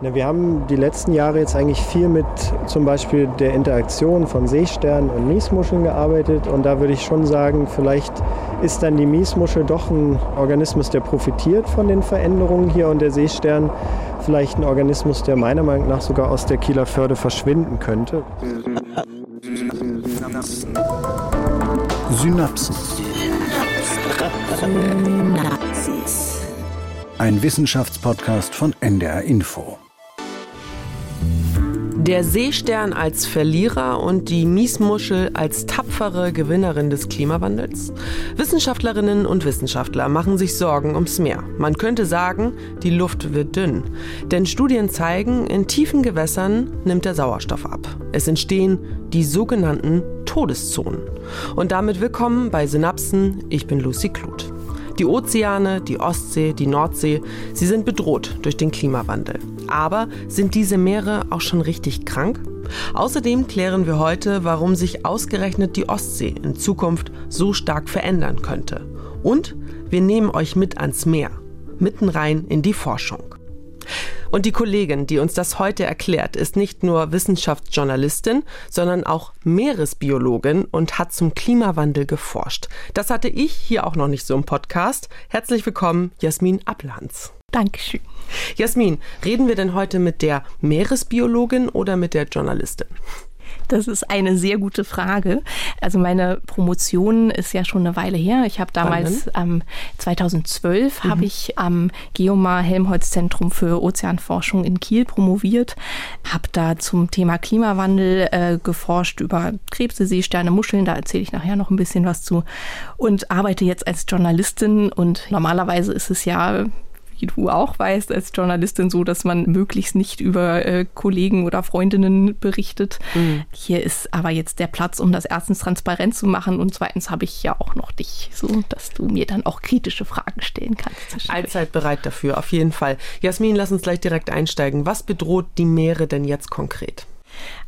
Wir haben die letzten Jahre jetzt eigentlich viel mit zum Beispiel der Interaktion von Seesternen und Miesmuscheln gearbeitet. Und da würde ich schon sagen, vielleicht ist dann die Miesmuschel doch ein Organismus, der profitiert von den Veränderungen hier und der Seestern vielleicht ein Organismus, der meiner Meinung nach sogar aus der Kieler Förde verschwinden könnte. Synapsen. Ein Wissenschaftspodcast von NDR Info. Der Seestern als Verlierer und die Miesmuschel als tapfere Gewinnerin des Klimawandels? Wissenschaftlerinnen und Wissenschaftler machen sich Sorgen ums Meer. Man könnte sagen, die Luft wird dünn. Denn Studien zeigen, in tiefen Gewässern nimmt der Sauerstoff ab. Es entstehen die sogenannten Todeszonen. Und damit willkommen bei Synapsen. Ich bin Lucy Kluth. Die Ozeane, die Ostsee, die Nordsee, sie sind bedroht durch den Klimawandel. Aber sind diese Meere auch schon richtig krank? Außerdem klären wir heute, warum sich ausgerechnet die Ostsee in Zukunft so stark verändern könnte. Und wir nehmen euch mit ans Meer, mitten rein in die Forschung. Und die Kollegin, die uns das heute erklärt, ist nicht nur Wissenschaftsjournalistin, sondern auch Meeresbiologin und hat zum Klimawandel geforscht. Das hatte ich hier auch noch nicht so im Podcast. Herzlich willkommen, Jasmin Ablanz. Dankeschön. Jasmin, reden wir denn heute mit der Meeresbiologin oder mit der Journalistin? Das ist eine sehr gute Frage. Also meine Promotion ist ja schon eine Weile her. Ich habe damals ähm, 2012 mhm. habe ich am Geomar Helmholtz Zentrum für Ozeanforschung in Kiel promoviert, habe da zum Thema Klimawandel äh, geforscht über Krebse, Seesterne, Muscheln. Da erzähle ich nachher noch ein bisschen was zu und arbeite jetzt als Journalistin. Und normalerweise ist es ja wie du auch weißt als Journalistin, so, dass man möglichst nicht über äh, Kollegen oder Freundinnen berichtet. Mhm. Hier ist aber jetzt der Platz, um das erstens transparent zu machen und zweitens habe ich ja auch noch dich, so dass du mir dann auch kritische Fragen stellen kannst. Allzeit bereit dafür, auf jeden Fall. Jasmin, lass uns gleich direkt einsteigen. Was bedroht die Meere denn jetzt konkret?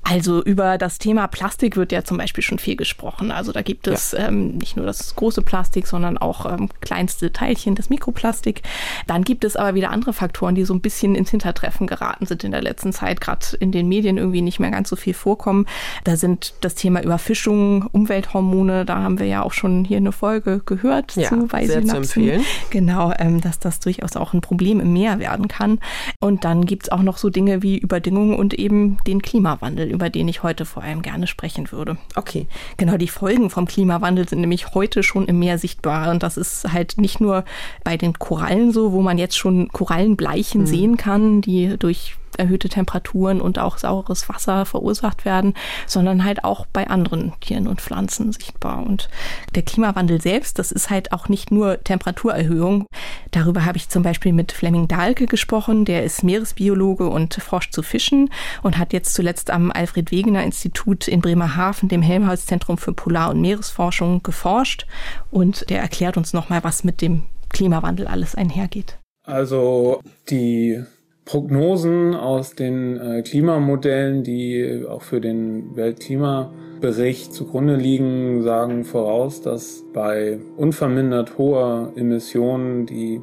Also über das Thema Plastik wird ja zum Beispiel schon viel gesprochen. Also da gibt es ja. ähm, nicht nur das große Plastik, sondern auch ähm, kleinste Teilchen, das Mikroplastik. Dann gibt es aber wieder andere Faktoren, die so ein bisschen ins Hintertreffen geraten sind in der letzten Zeit, gerade in den Medien irgendwie nicht mehr ganz so viel vorkommen. Da sind das Thema Überfischung, Umwelthormone, da haben wir ja auch schon hier eine Folge gehört ja, zu sehr zu empfehlen. Genau, ähm, dass das durchaus auch ein Problem im Meer werden kann. Und dann gibt es auch noch so Dinge wie Überdüngung und eben den Klimawandel über den ich heute vor allem gerne sprechen würde. Okay. Genau, die Folgen vom Klimawandel sind nämlich heute schon im Meer sichtbar. Und das ist halt nicht nur bei den Korallen so, wo man jetzt schon Korallenbleichen mhm. sehen kann, die durch erhöhte Temperaturen und auch saures Wasser verursacht werden, sondern halt auch bei anderen Tieren und Pflanzen sichtbar. Und der Klimawandel selbst, das ist halt auch nicht nur Temperaturerhöhung. Darüber habe ich zum Beispiel mit Flemming Dahlke gesprochen, der ist Meeresbiologe und forscht zu Fischen und hat jetzt zuletzt am Alfred Wegener Institut in Bremerhaven, dem Helmholtz-Zentrum für Polar- und Meeresforschung, geforscht. Und der erklärt uns nochmal, was mit dem Klimawandel alles einhergeht. Also die Prognosen aus den äh, Klimamodellen, die auch für den Weltklimabericht zugrunde liegen, sagen voraus, dass bei unvermindert hoher Emissionen die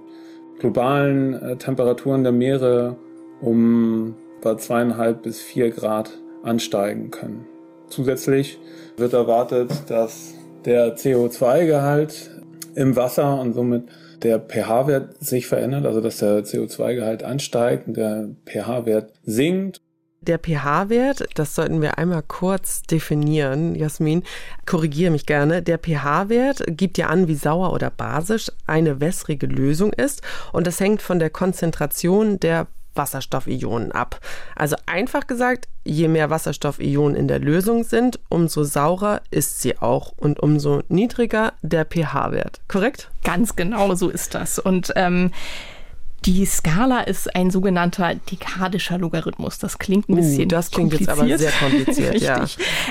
globalen äh, Temperaturen der Meere um etwa zweieinhalb bis vier Grad ansteigen können. Zusätzlich wird erwartet, dass der CO2-Gehalt im Wasser und somit der pH-Wert sich verändert, also dass der CO2-Gehalt ansteigt und der pH-Wert sinkt. Der pH-Wert, das sollten wir einmal kurz definieren, Jasmin, korrigiere mich gerne. Der pH-Wert gibt ja an, wie sauer oder basisch eine wässrige Lösung ist und das hängt von der Konzentration der Wasserstoffionen ab. Also einfach gesagt, je mehr Wasserstoffionen in der Lösung sind, umso saurer ist sie auch und umso niedriger der pH-Wert. Korrekt? Ganz genau so ist das. Und ähm, die Skala ist ein sogenannter dekadischer Logarithmus. Das klingt ein uh, bisschen uh, Das klingt jetzt aber sehr kompliziert, ja.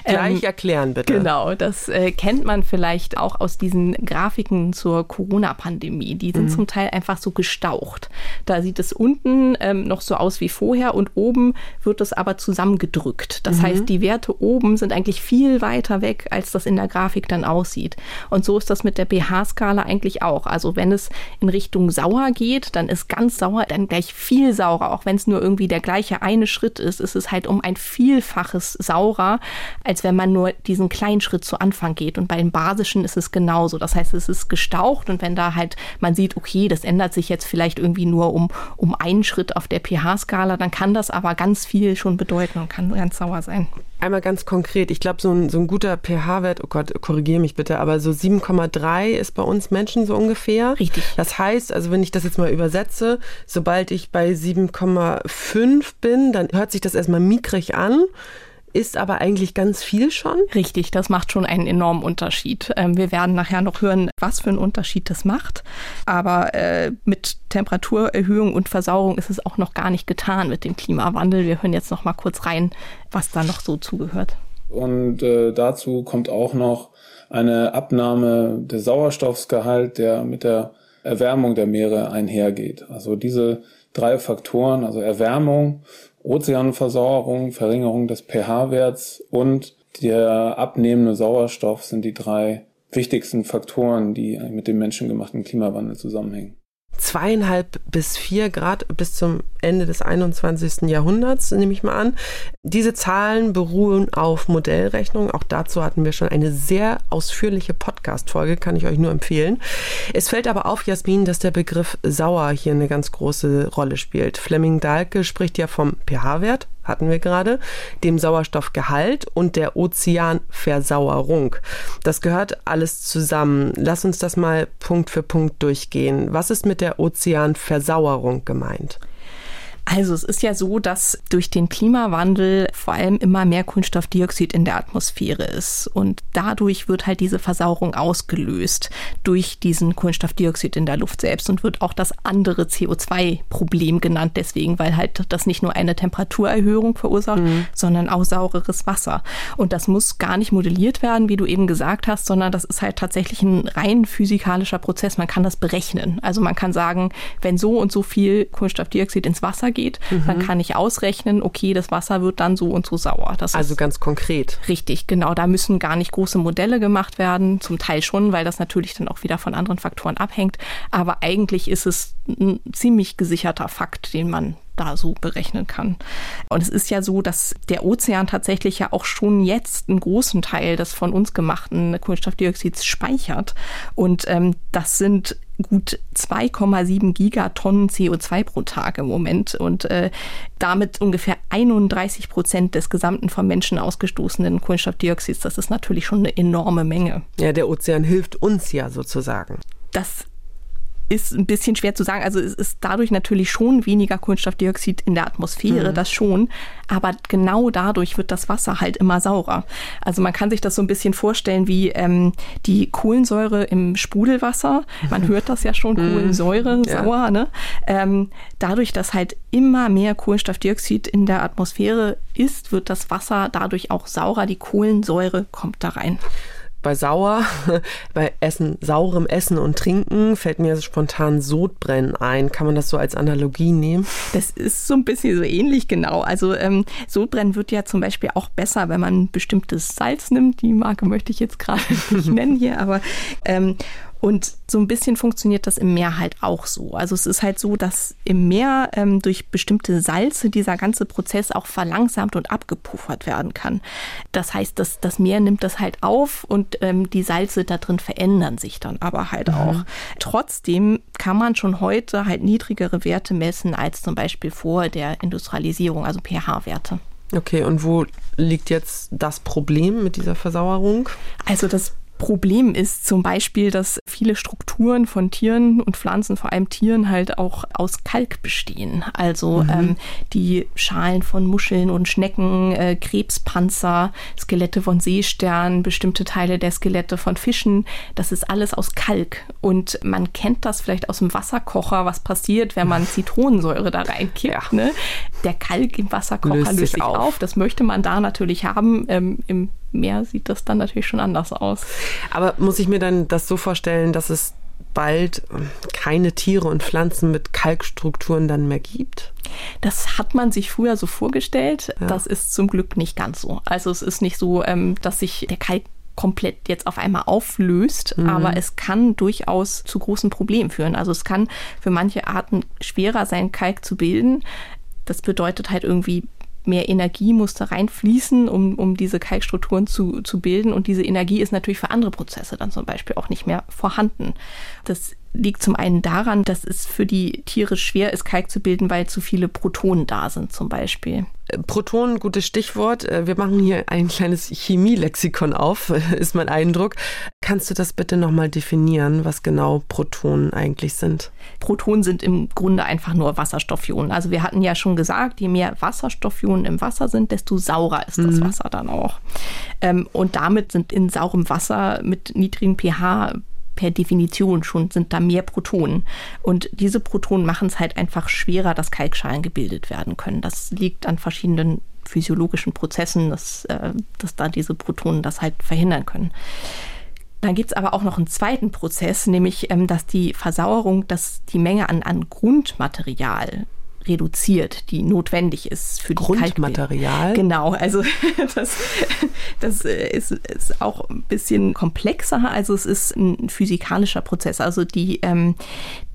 Gleich ähm, erklären, bitte. Genau, das äh, kennt man vielleicht auch aus diesen Grafiken zur Corona-Pandemie. Die sind mhm. zum Teil einfach so gestaucht. Da sieht es unten ähm, noch so aus wie vorher und oben wird es aber zusammengedrückt. Das mhm. heißt, die Werte oben sind eigentlich viel weiter weg, als das in der Grafik dann aussieht. Und so ist das mit der pH-Skala eigentlich auch. Also wenn es in Richtung sauer geht, dann ist ganz ganz sauer, dann gleich viel saurer. Auch wenn es nur irgendwie der gleiche eine Schritt ist, ist es halt um ein Vielfaches saurer, als wenn man nur diesen kleinen Schritt zu Anfang geht. Und bei den basischen ist es genauso. Das heißt, es ist gestaucht und wenn da halt man sieht, okay, das ändert sich jetzt vielleicht irgendwie nur um, um einen Schritt auf der pH-Skala, dann kann das aber ganz viel schon bedeuten und kann ganz sauer sein. Einmal ganz konkret, ich glaube, so ein, so ein guter pH-Wert, oh Gott, korrigiere mich bitte, aber so 7,3 ist bei uns Menschen so ungefähr. Richtig. Das heißt, also wenn ich das jetzt mal übersetze, sobald ich bei 7,5 bin, dann hört sich das erstmal mickrig an ist aber eigentlich ganz viel schon. Richtig, das macht schon einen enormen Unterschied. Ähm, wir werden nachher noch hören, was für einen Unterschied das macht. Aber äh, mit Temperaturerhöhung und Versauerung ist es auch noch gar nicht getan mit dem Klimawandel. Wir hören jetzt noch mal kurz rein, was da noch so zugehört. Und äh, dazu kommt auch noch eine Abnahme des Sauerstoffsgehalt, der mit der Erwärmung der Meere einhergeht. Also diese drei Faktoren, also Erwärmung, Ozeanversauerung, Verringerung des pH-Werts und der abnehmende Sauerstoff sind die drei wichtigsten Faktoren, die mit dem menschengemachten Klimawandel zusammenhängen zweieinhalb bis vier Grad bis zum Ende des 21. Jahrhunderts, nehme ich mal an. Diese Zahlen beruhen auf Modellrechnungen. Auch dazu hatten wir schon eine sehr ausführliche Podcast-Folge, kann ich euch nur empfehlen. Es fällt aber auf, Jasmin, dass der Begriff sauer hier eine ganz große Rolle spielt. Fleming Dahlke spricht ja vom pH-Wert, hatten wir gerade, dem Sauerstoffgehalt und der Ozeanversauerung. Das gehört alles zusammen. Lass uns das mal Punkt für Punkt durchgehen. Was ist mit der Ozeanversauerung gemeint? Also es ist ja so, dass durch den Klimawandel vor allem immer mehr Kohlenstoffdioxid in der Atmosphäre ist. Und dadurch wird halt diese Versauerung ausgelöst durch diesen Kohlenstoffdioxid in der Luft selbst und wird auch das andere CO2-Problem genannt. Deswegen, weil halt das nicht nur eine Temperaturerhöhung verursacht, mhm. sondern auch saureres Wasser. Und das muss gar nicht modelliert werden, wie du eben gesagt hast, sondern das ist halt tatsächlich ein rein physikalischer Prozess. Man kann das berechnen. Also man kann sagen, wenn so und so viel Kohlenstoffdioxid ins Wasser geht, mhm. dann kann ich ausrechnen, okay, das Wasser wird dann so und so sauer. Das also ganz konkret. Richtig, genau. Da müssen gar nicht große Modelle gemacht werden, zum Teil schon, weil das natürlich dann auch wieder von anderen Faktoren abhängt. Aber eigentlich ist es ein ziemlich gesicherter Fakt, den man da so berechnen kann. Und es ist ja so, dass der Ozean tatsächlich ja auch schon jetzt einen großen Teil des von uns gemachten Kohlenstoffdioxids speichert. Und ähm, das sind gut 2,7 Gigatonnen CO2 pro Tag im Moment und äh, damit ungefähr 31 Prozent des gesamten vom Menschen ausgestoßenen Kohlenstoffdioxids. Das ist natürlich schon eine enorme Menge. Ja, der Ozean hilft uns ja sozusagen. Das ist ein bisschen schwer zu sagen. Also es ist dadurch natürlich schon weniger Kohlenstoffdioxid in der Atmosphäre, mhm. das schon. Aber genau dadurch wird das Wasser halt immer saurer. Also man kann sich das so ein bisschen vorstellen wie ähm, die Kohlensäure im Sprudelwasser. Man hört das ja schon, mhm. Kohlensäure, ja. sauer. Ne? Ähm, dadurch, dass halt immer mehr Kohlenstoffdioxid in der Atmosphäre ist, wird das Wasser dadurch auch saurer. Die Kohlensäure kommt da rein bei sauer, bei Essen, saurem Essen und Trinken fällt mir spontan Sodbrennen ein. Kann man das so als Analogie nehmen? Das ist so ein bisschen so ähnlich, genau. Also ähm, Sodbrennen wird ja zum Beispiel auch besser, wenn man bestimmtes Salz nimmt. Die Marke möchte ich jetzt gerade nicht nennen hier, aber ähm, und so ein bisschen funktioniert das im Meer halt auch so. Also es ist halt so, dass im Meer ähm, durch bestimmte Salze dieser ganze Prozess auch verlangsamt und abgepuffert werden kann. Das heißt, dass das Meer nimmt das halt auf und ähm, die Salze da drin verändern sich dann aber halt mhm. auch. Trotzdem kann man schon heute halt niedrigere Werte messen als zum Beispiel vor der Industrialisierung, also pH-Werte. Okay, und wo liegt jetzt das Problem mit dieser Versauerung? Also das Problem ist zum Beispiel, dass viele Strukturen von Tieren und Pflanzen, vor allem Tieren, halt auch aus Kalk bestehen. Also mhm. ähm, die Schalen von Muscheln und Schnecken, äh, Krebspanzer, Skelette von Seesternen, bestimmte Teile der Skelette von Fischen, das ist alles aus Kalk. Und man kennt das vielleicht aus dem Wasserkocher, was passiert, wenn man Zitronensäure da reinkippt. Ja. Ne? Der Kalk im Wasserkocher löst, löst sich auf. auf. Das möchte man da natürlich haben. Ähm, Im Meer sieht das dann natürlich schon anders aus. Aber muss ich mir dann das so vorstellen, dass es bald keine Tiere und Pflanzen mit Kalkstrukturen dann mehr gibt? Das hat man sich früher so vorgestellt. Ja. Das ist zum Glück nicht ganz so. Also es ist nicht so, ähm, dass sich der Kalk komplett jetzt auf einmal auflöst, mhm. aber es kann durchaus zu großen Problemen führen. Also es kann für manche Arten schwerer sein, Kalk zu bilden. Das bedeutet halt irgendwie mehr Energie muss da reinfließen, um, um diese Kalkstrukturen zu, zu bilden. Und diese Energie ist natürlich für andere Prozesse dann zum Beispiel auch nicht mehr vorhanden. Das liegt zum einen daran, dass es für die Tiere schwer ist, Kalk zu bilden, weil zu viele Protonen da sind zum Beispiel. Äh, Protonen, gutes Stichwort. Äh, wir machen hier ein kleines Chemielexikon auf, ist mein Eindruck. Kannst du das bitte nochmal definieren, was genau Protonen eigentlich sind? Protonen sind im Grunde einfach nur Wasserstoffionen. Also wir hatten ja schon gesagt, je mehr Wasserstoffionen im Wasser sind, desto saurer ist das mhm. Wasser dann auch. Ähm, und damit sind in saurem Wasser mit niedrigem pH per Definition schon sind da mehr Protonen. Und diese Protonen machen es halt einfach schwerer, dass Kalkschalen gebildet werden können. Das liegt an verschiedenen physiologischen Prozessen, dass, äh, dass da diese Protonen das halt verhindern können. Dann gibt es aber auch noch einen zweiten Prozess, nämlich ähm, dass die Versauerung, dass die Menge an, an Grundmaterial reduziert, die notwendig ist für die Grundmaterial. Genau, also das, das ist, ist, auch ein bisschen komplexer. Also es ist ein physikalischer Prozess. Also die, ähm,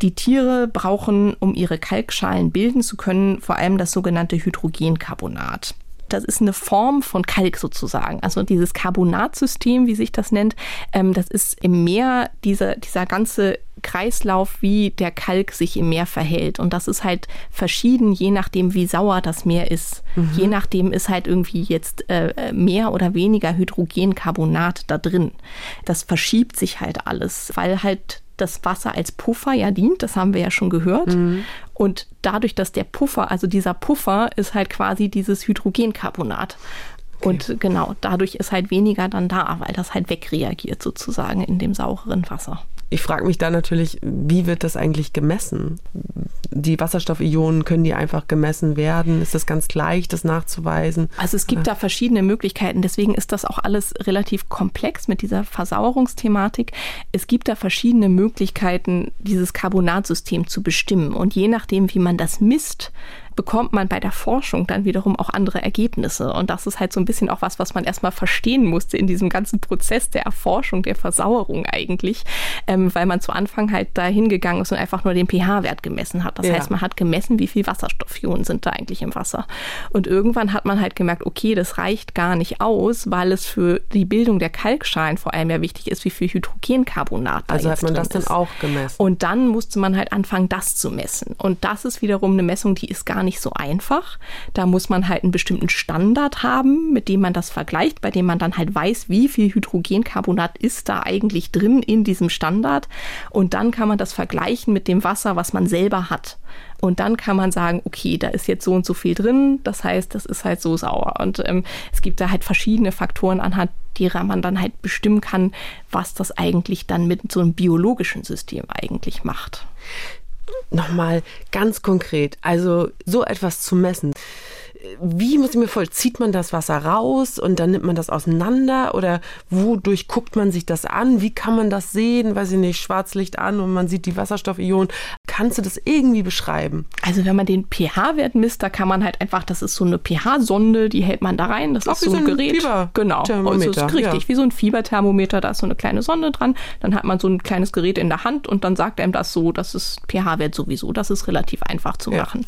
die Tiere brauchen, um ihre Kalkschalen bilden zu können, vor allem das sogenannte Hydrogencarbonat. Das ist eine Form von Kalk sozusagen. Also dieses Carbonatsystem, wie sich das nennt, ähm, das ist im Meer dieser, dieser ganze Kreislauf, wie der Kalk sich im Meer verhält. Und das ist halt verschieden, je nachdem, wie sauer das Meer ist. Mhm. Je nachdem ist halt irgendwie jetzt äh, mehr oder weniger Hydrogencarbonat da drin. Das verschiebt sich halt alles, weil halt das Wasser als Puffer ja dient, das haben wir ja schon gehört. Mhm. Und dadurch, dass der Puffer, also dieser Puffer ist halt quasi dieses Hydrogencarbonat. Okay. Und genau, dadurch ist halt weniger dann da, weil das halt wegreagiert sozusagen in dem saureren Wasser. Ich frage mich da natürlich, wie wird das eigentlich gemessen? Die Wasserstoffionen, können die einfach gemessen werden? Ist das ganz leicht, das nachzuweisen? Also es gibt da verschiedene Möglichkeiten. Deswegen ist das auch alles relativ komplex mit dieser Versauerungsthematik. Es gibt da verschiedene Möglichkeiten, dieses Carbonatsystem zu bestimmen. Und je nachdem, wie man das misst, bekommt man bei der Forschung dann wiederum auch andere Ergebnisse. Und das ist halt so ein bisschen auch was, was man erstmal verstehen musste in diesem ganzen Prozess der Erforschung, der Versauerung eigentlich, ähm, weil man zu Anfang halt da hingegangen ist und einfach nur den pH-Wert gemessen hat. Das ja. heißt, man hat gemessen, wie viel Wasserstoffionen sind da eigentlich im Wasser. Und irgendwann hat man halt gemerkt, okay, das reicht gar nicht aus, weil es für die Bildung der Kalkschalen vor allem ja wichtig ist, wie viel Hydrogencarbonat da Also hat man das ist. dann auch gemessen. Und dann musste man halt anfangen, das zu messen. Und das ist wiederum eine Messung, die ist gar nicht nicht so einfach. Da muss man halt einen bestimmten Standard haben, mit dem man das vergleicht, bei dem man dann halt weiß, wie viel Hydrogencarbonat ist da eigentlich drin in diesem Standard. Und dann kann man das vergleichen mit dem Wasser, was man selber hat. Und dann kann man sagen, okay, da ist jetzt so und so viel drin, das heißt, das ist halt so sauer. Und ähm, es gibt da halt verschiedene Faktoren, anhand derer man dann halt bestimmen kann, was das eigentlich dann mit so einem biologischen System eigentlich macht nochmal ganz konkret, also so etwas zu messen wie muss ich mir voll, zieht man das Wasser raus und dann nimmt man das auseinander oder wodurch guckt man sich das an? Wie kann man das sehen? Weiß ich nicht, Schwarzlicht an und man sieht die Wasserstoffionen. Kannst du das irgendwie beschreiben? Also wenn man den pH-Wert misst, da kann man halt einfach, das ist so eine pH-Sonde, die hält man da rein. Das Auch ist so ein, so ein Gerät. Fieber genau. Also ist richtig, ja. wie so ein Fieberthermometer, da ist so eine kleine Sonde dran. Dann hat man so ein kleines Gerät in der Hand und dann sagt einem das so, das ist pH-Wert sowieso. Das ist relativ einfach zu ja. machen.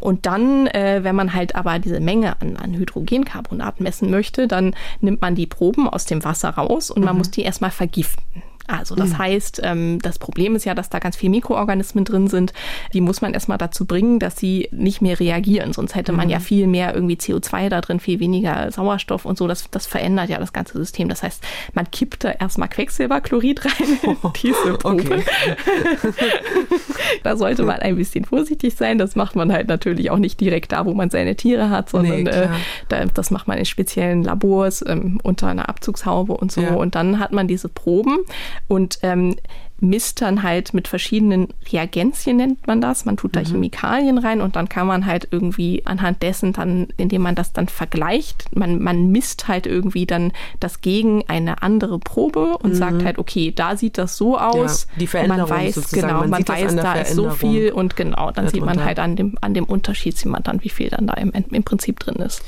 Und dann, äh, wenn man halt aber diese Menge an, an Hydrogencarbonat messen möchte, dann nimmt man die Proben aus dem Wasser raus und man mhm. muss die erstmal vergiften. Also das mhm. heißt, ähm, das Problem ist ja, dass da ganz viele Mikroorganismen drin sind. Die muss man erstmal dazu bringen, dass sie nicht mehr reagieren. Sonst hätte man mhm. ja viel mehr irgendwie CO2 da drin, viel weniger Sauerstoff und so. Das, das verändert ja das ganze System. Das heißt, man kippt da erstmal Quecksilberchlorid rein in oh, diese Probe. Okay. da sollte man ein bisschen vorsichtig sein. Das macht man halt natürlich auch nicht direkt da, wo man seine Tiere hat, sondern nee, äh, da, das macht man in speziellen Labors ähm, unter einer Abzugshaube und so. Ja. Und dann hat man diese Proben und ähm, misst dann halt mit verschiedenen Reagenzien, nennt man das. Man tut da mhm. Chemikalien rein und dann kann man halt irgendwie anhand dessen dann, indem man das dann vergleicht, man, man misst halt irgendwie dann das gegen eine andere Probe und mhm. sagt halt, okay, da sieht das so aus. Ja, die Veränderung man weiß, sozusagen. Genau, man, man weiß, da ist so viel und genau, dann sieht man halt an dem, an dem Unterschied, sieht man dann, wie viel dann da im, im Prinzip drin ist.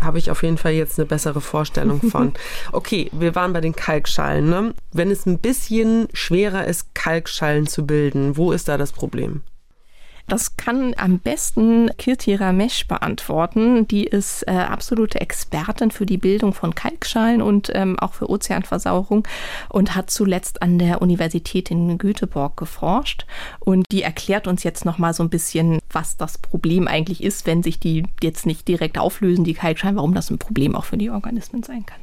Habe ich auf jeden Fall jetzt eine bessere Vorstellung von. Okay, wir waren bei den Kalkschalen. Ne? Wenn es ein bisschen schwerer ist, Kalkschalen zu bilden, wo ist da das Problem? Das kann am besten Kirti Ramesh beantworten. Die ist äh, absolute Expertin für die Bildung von Kalkschalen und ähm, auch für Ozeanversauerung und hat zuletzt an der Universität in Göteborg geforscht. Und die erklärt uns jetzt noch mal so ein bisschen, was das Problem eigentlich ist, wenn sich die jetzt nicht direkt auflösen, die Kalkschalen, warum das ein Problem auch für die Organismen sein kann.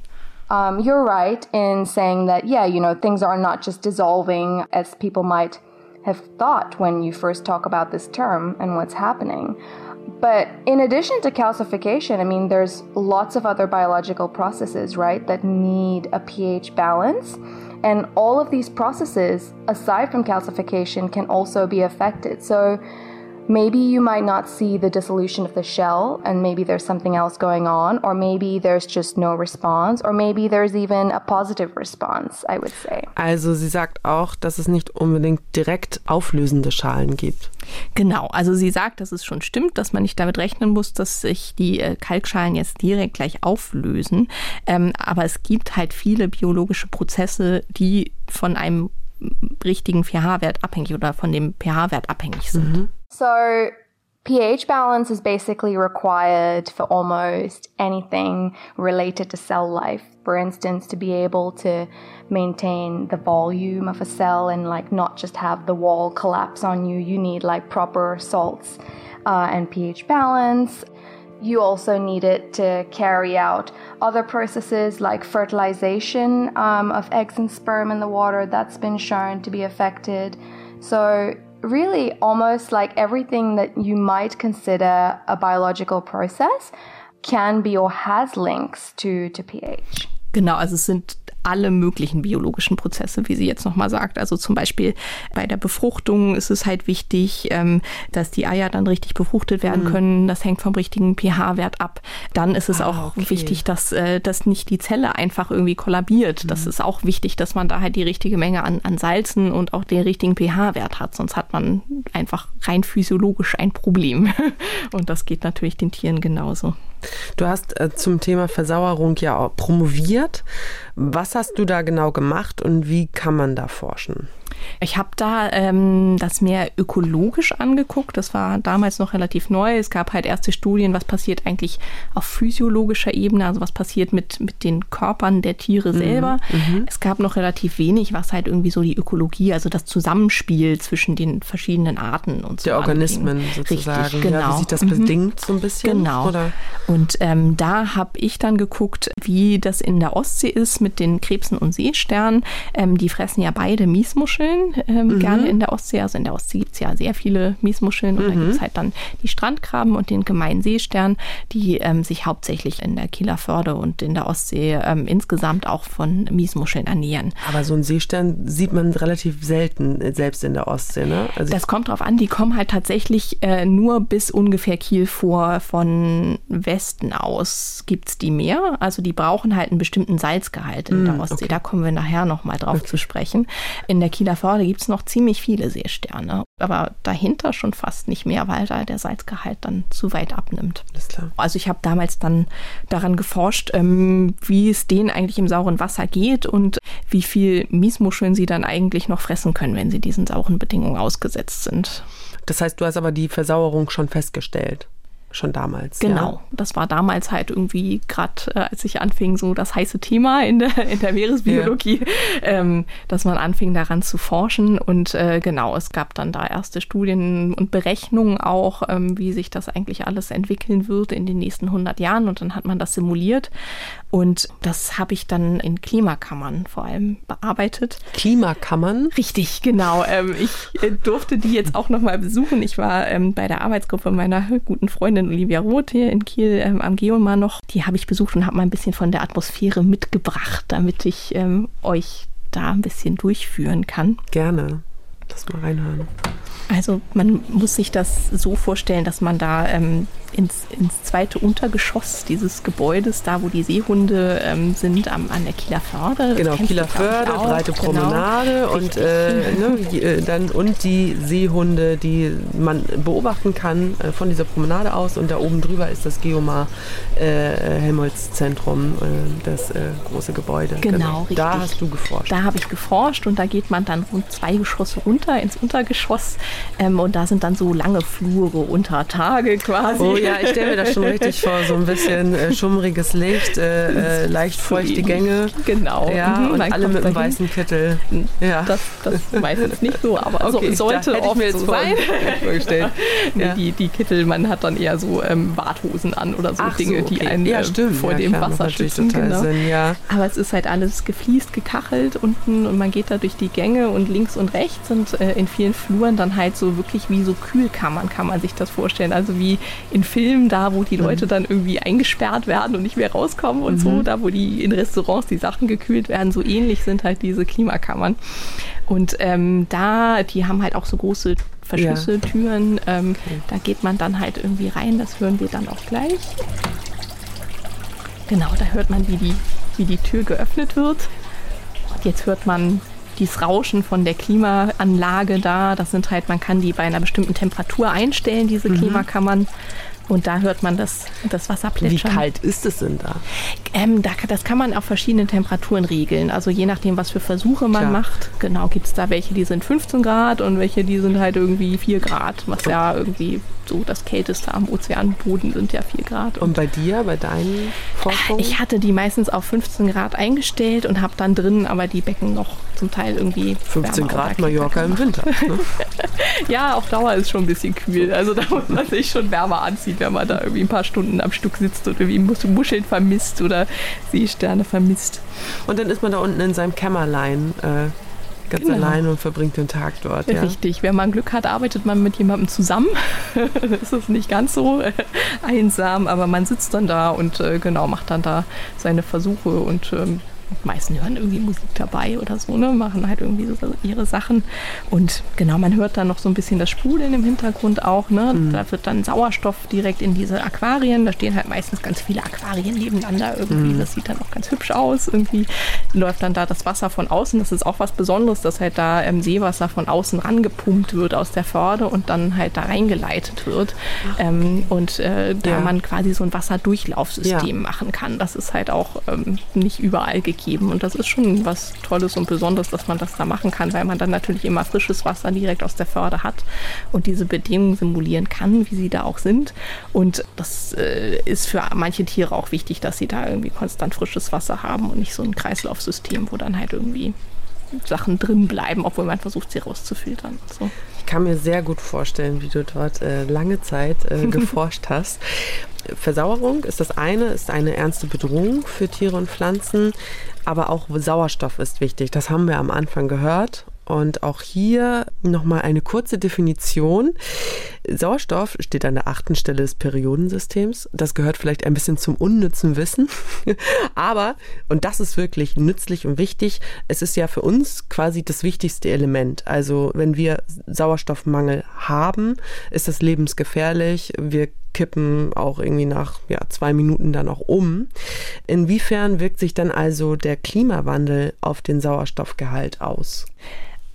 Um, you're right in saying that, yeah, you know, things are not just dissolving as people might have thought when you first talk about this term and what's happening. But in addition to calcification, I mean, there's lots of other biological processes, right, that need a pH balance. And all of these processes, aside from calcification, can also be affected. So maybe you might not see the dissolution of the shell and maybe there's something else going on or maybe there's just no response or maybe there's even a positive response, I would say. Also sie sagt auch, dass es nicht unbedingt direkt auflösende Schalen gibt. Genau, also sie sagt, dass es schon stimmt, dass man nicht damit rechnen muss, dass sich die äh, Kalkschalen jetzt direkt gleich auflösen. Ähm, aber es gibt halt viele biologische Prozesse, die von einem richtigen pH-Wert abhängig oder von dem pH-Wert abhängig sind. Mhm. So pH balance is basically required for almost anything related to cell life. For instance, to be able to maintain the volume of a cell and like not just have the wall collapse on you, you need like proper salts uh, and pH balance. You also need it to carry out other processes like fertilization um, of eggs and sperm in the water that's been shown to be affected. So really almost like everything that you might consider a biological process can be or has links to, to pH. Genau, also es sind alle möglichen biologischen Prozesse, wie sie jetzt nochmal sagt. Also zum Beispiel bei der Befruchtung ist es halt wichtig, ähm, dass die Eier dann richtig befruchtet werden mhm. können. Das hängt vom richtigen pH-Wert ab. Dann ist es ah, auch okay. wichtig, dass, äh, dass nicht die Zelle einfach irgendwie kollabiert. Mhm. Das ist auch wichtig, dass man da halt die richtige Menge an, an Salzen und auch den richtigen pH-Wert hat. Sonst hat man einfach rein physiologisch ein Problem. Und das geht natürlich den Tieren genauso. Du hast äh, zum Thema Versauerung ja promoviert. Was hast du da genau gemacht und wie kann man da forschen? Ich habe da ähm, das mehr ökologisch angeguckt. Das war damals noch relativ neu. Es gab halt erste Studien, was passiert eigentlich auf physiologischer Ebene, also was passiert mit, mit den Körpern der Tiere mhm, selber. Mhm. Es gab noch relativ wenig, was halt irgendwie so die Ökologie, also das Zusammenspiel zwischen den verschiedenen Arten und so. Der Organismen anging. sozusagen. Richtig, genau. Ja, wie sich das mhm. bedingt so ein bisschen? Genau. Oder? Und ähm, da habe ich dann geguckt, wie das in der Ostsee ist mit den Krebsen und Seesternen. Ähm, die fressen ja beide Miesmuscheln. Miesmuscheln ähm, mhm. gerne in der Ostsee. Also in der Ostsee gibt es ja sehr viele Miesmuscheln und mhm. da gibt es halt dann die Strandkrabben und den gemeinen Seestern, die ähm, sich hauptsächlich in der Kieler Förde und in der Ostsee ähm, insgesamt auch von Miesmuscheln ernähren. Aber so ein Seestern sieht man relativ selten, äh, selbst in der Ostsee, ne? Also das kommt drauf an, die kommen halt tatsächlich äh, nur bis ungefähr Kiel vor. Von Westen aus gibt es die mehr. Also die brauchen halt einen bestimmten Salzgehalt in mm, der Ostsee. Okay. Da kommen wir nachher nochmal drauf okay. zu sprechen. In der Kieler Förde gibt es noch ziemlich viele Seesterne, aber dahinter schon fast nicht mehr, weil da der Salzgehalt dann zu weit abnimmt. Also ich habe damals dann daran geforscht, ähm, wie es denen eigentlich im sauren Wasser geht und wie viel Miesmuscheln sie dann eigentlich noch fressen können, wenn sie diesen sauren Bedingungen ausgesetzt sind. Das heißt, du hast aber die Versauerung schon festgestellt schon damals. Genau, ja. das war damals halt irgendwie gerade, äh, als ich anfing, so das heiße Thema in der, in der Meeresbiologie, ja. ähm, dass man anfing daran zu forschen und äh, genau, es gab dann da erste Studien und Berechnungen auch, ähm, wie sich das eigentlich alles entwickeln wird in den nächsten 100 Jahren und dann hat man das simuliert und das habe ich dann in Klimakammern vor allem bearbeitet. Klimakammern? Richtig, genau. Ähm, ich äh, durfte die jetzt auch nochmal besuchen. Ich war ähm, bei der Arbeitsgruppe meiner guten Freundin Olivia Roth hier in Kiel ähm, am Geomar noch. Die habe ich besucht und habe mal ein bisschen von der Atmosphäre mitgebracht, damit ich ähm, euch da ein bisschen durchführen kann. Gerne. Lass mal reinhören. Also man muss sich das so vorstellen, dass man da ähm, ins, ins zweite Untergeschoss dieses Gebäudes, da wo die Seehunde ähm, sind, am, an der Kieler Förde. Genau, Kieler Förde, breite genau. Promenade und, äh, ne, äh, dann, und die Seehunde, die man beobachten kann äh, von dieser Promenade aus. Und da oben drüber ist das Geomar äh, Helmholtz-Zentrum, äh, das äh, große Gebäude. Genau, genau, richtig. Da hast du geforscht. Da habe ich geforscht und da geht man dann rund zwei Geschosse runter ins Untergeschoss. Ähm, und da sind dann so lange Flure unter Tage quasi. Oh ja, ich stelle mir das schon richtig vor, so ein bisschen äh, schummriges Licht, äh, äh, leicht feuchte Gänge. Genau. Ja, mhm, und alle mit einem weißen Kittel. Ja. Das, das meistens nicht so, aber okay, so, sollte mir jetzt so sein. vorgestellt. ja. die, die Kittel, man hat dann eher so ähm, Warthosen an oder so Ach Dinge, so, okay. die einen ja, äh, vor dem klar, Wasser schützen. Genau. Sinn, ja. Aber es ist halt alles gefliest, gekachelt unten und man geht da durch die Gänge und links und rechts sind äh, in vielen Fluren dann halt so wirklich wie so Kühlkammern, kann man sich das vorstellen. Also wie in Filmen da, wo die Leute mhm. dann irgendwie eingesperrt werden und nicht mehr rauskommen und mhm. so, da wo die in Restaurants die Sachen gekühlt werden, so ähnlich sind halt diese Klimakammern. Und ähm, da, die haben halt auch so große Verschlüsse, ja. Türen. Ähm, okay. Da geht man dann halt irgendwie rein, das hören wir dann auch gleich. Genau, da hört man, wie die, wie die Tür geöffnet wird. Und jetzt hört man dieses Rauschen von der Klimaanlage da. Das sind halt, man kann die bei einer bestimmten Temperatur einstellen, diese mhm. Klimakammern. Und da hört man das, das Wasser plätschern. Wie kalt ist es denn da? Ähm, da? Das kann man auf verschiedenen Temperaturen regeln. Also je nachdem, was für Versuche man Klar. macht. Genau, gibt es da welche, die sind 15 Grad und welche, die sind halt irgendwie 4 Grad, was ja irgendwie so das Kälteste am Ozeanboden sind ja 4 Grad. Und, und bei dir, bei deinen Forschungen? Ich hatte die meistens auf 15 Grad eingestellt und habe dann drin aber die Becken noch zum Teil irgendwie 15 Grad Mallorca im Winter. Ne? ja, auf Dauer ist schon ein bisschen kühl. Also da muss man sich schon wärmer anziehen, wenn man da irgendwie ein paar Stunden am Stück sitzt und irgendwie Muscheln vermisst oder Seesterne vermisst. Und dann ist man da unten in seinem Kämmerlein. Äh ganz genau. allein und verbringt den Tag dort. Ja. Richtig. Wenn man Glück hat, arbeitet man mit jemandem zusammen. das ist nicht ganz so äh, einsam, aber man sitzt dann da und äh, genau macht dann da seine Versuche und ähm, die meisten hören irgendwie Musik dabei oder so, ne? machen halt irgendwie so ihre Sachen. Und genau, man hört dann noch so ein bisschen das Sprudeln im Hintergrund auch. Ne? Mhm. Da wird dann Sauerstoff direkt in diese Aquarien. Da stehen halt meistens ganz viele Aquarien nebeneinander irgendwie. Mhm. Das sieht dann auch ganz hübsch aus. Irgendwie läuft dann da das Wasser von außen. Das ist auch was Besonderes, dass halt da ähm, Seewasser von außen rangepumpt wird aus der Förde und dann halt da reingeleitet wird. Ähm, und äh, da ja. man quasi so ein Wasserdurchlaufsystem ja. machen kann. Das ist halt auch ähm, nicht überall gegeben geben. Und das ist schon was Tolles und Besonderes, dass man das da machen kann, weil man dann natürlich immer frisches Wasser direkt aus der Förde hat und diese Bedingungen simulieren kann, wie sie da auch sind. Und das äh, ist für manche Tiere auch wichtig, dass sie da irgendwie konstant frisches Wasser haben und nicht so ein Kreislaufsystem, wo dann halt irgendwie Sachen drin bleiben, obwohl man versucht, sie rauszufiltern. So. Ich kann mir sehr gut vorstellen, wie du dort äh, lange Zeit äh, geforscht hast. Versauerung ist das eine, ist eine ernste Bedrohung für Tiere und Pflanzen, aber auch Sauerstoff ist wichtig. Das haben wir am Anfang gehört. Und auch hier nochmal eine kurze Definition. Sauerstoff steht an der achten Stelle des Periodensystems. Das gehört vielleicht ein bisschen zum unnützen Wissen. Aber, und das ist wirklich nützlich und wichtig, es ist ja für uns quasi das wichtigste Element. Also wenn wir Sauerstoffmangel haben, ist das lebensgefährlich. Wir kippen auch irgendwie nach ja, zwei Minuten dann auch um. Inwiefern wirkt sich dann also der Klimawandel auf den Sauerstoffgehalt aus?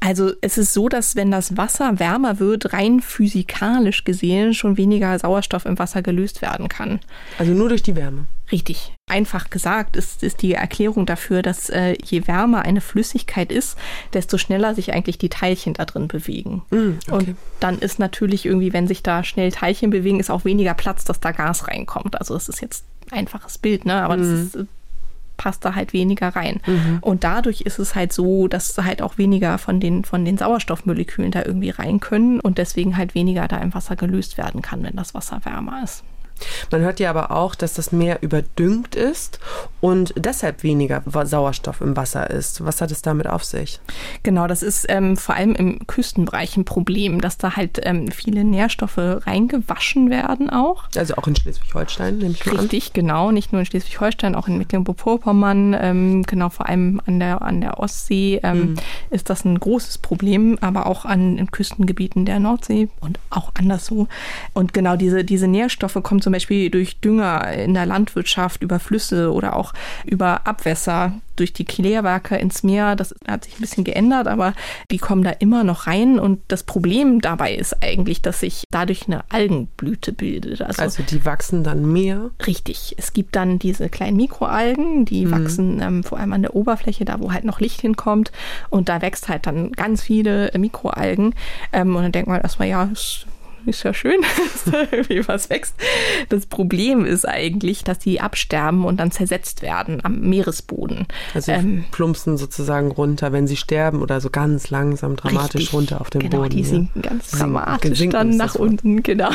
Also es ist so, dass wenn das Wasser wärmer wird, rein physikalisch gesehen schon weniger Sauerstoff im Wasser gelöst werden kann. Also nur durch die Wärme. Richtig. Einfach gesagt ist, ist die Erklärung dafür, dass äh, je wärmer eine Flüssigkeit ist, desto schneller sich eigentlich die Teilchen da drin bewegen. Mm, okay. Und dann ist natürlich irgendwie, wenn sich da schnell Teilchen bewegen, ist auch weniger Platz, dass da Gas reinkommt. Also das ist jetzt ein einfaches Bild, ne? Aber mm. das ist äh, passt da halt weniger rein. Mhm. Und dadurch ist es halt so, dass halt auch weniger von den, von den Sauerstoffmolekülen da irgendwie rein können und deswegen halt weniger da im Wasser gelöst werden kann, wenn das Wasser wärmer ist. Man hört ja aber auch, dass das Meer überdüngt ist und deshalb weniger Sauerstoff im Wasser ist. Was hat es damit auf sich? Genau, das ist ähm, vor allem im Küstenbereich ein Problem, dass da halt ähm, viele Nährstoffe reingewaschen werden auch. Also auch in Schleswig-Holstein, nehme ich mal Richtig, an. genau. Nicht nur in Schleswig-Holstein, auch in Mecklenburg-Vorpommern. Ähm, genau, vor allem an der, an der Ostsee ähm, mhm. ist das ein großes Problem, aber auch an in Küstengebieten der Nordsee und auch anderswo. Und genau diese, diese Nährstoffe kommen zum Beispiel durch Dünger in der Landwirtschaft, über Flüsse oder auch über Abwässer durch die Klärwerke ins Meer. Das hat sich ein bisschen geändert, aber die kommen da immer noch rein. Und das Problem dabei ist eigentlich, dass sich dadurch eine Algenblüte bildet. Also, also die wachsen dann mehr? Richtig. Es gibt dann diese kleinen Mikroalgen, die mhm. wachsen ähm, vor allem an der Oberfläche, da wo halt noch Licht hinkommt. Und da wächst halt dann ganz viele Mikroalgen. Ähm, und dann denkt man erstmal, ja, ist ist ja schön, dass da irgendwie was wächst. Das Problem ist eigentlich, dass die absterben und dann zersetzt werden am Meeresboden. Also ähm, plumpsen sozusagen runter, wenn sie sterben oder so ganz langsam dramatisch richtig, runter auf den genau, Boden. Die sinken ja. ganz dramatisch sinken, dann nach unten, genau.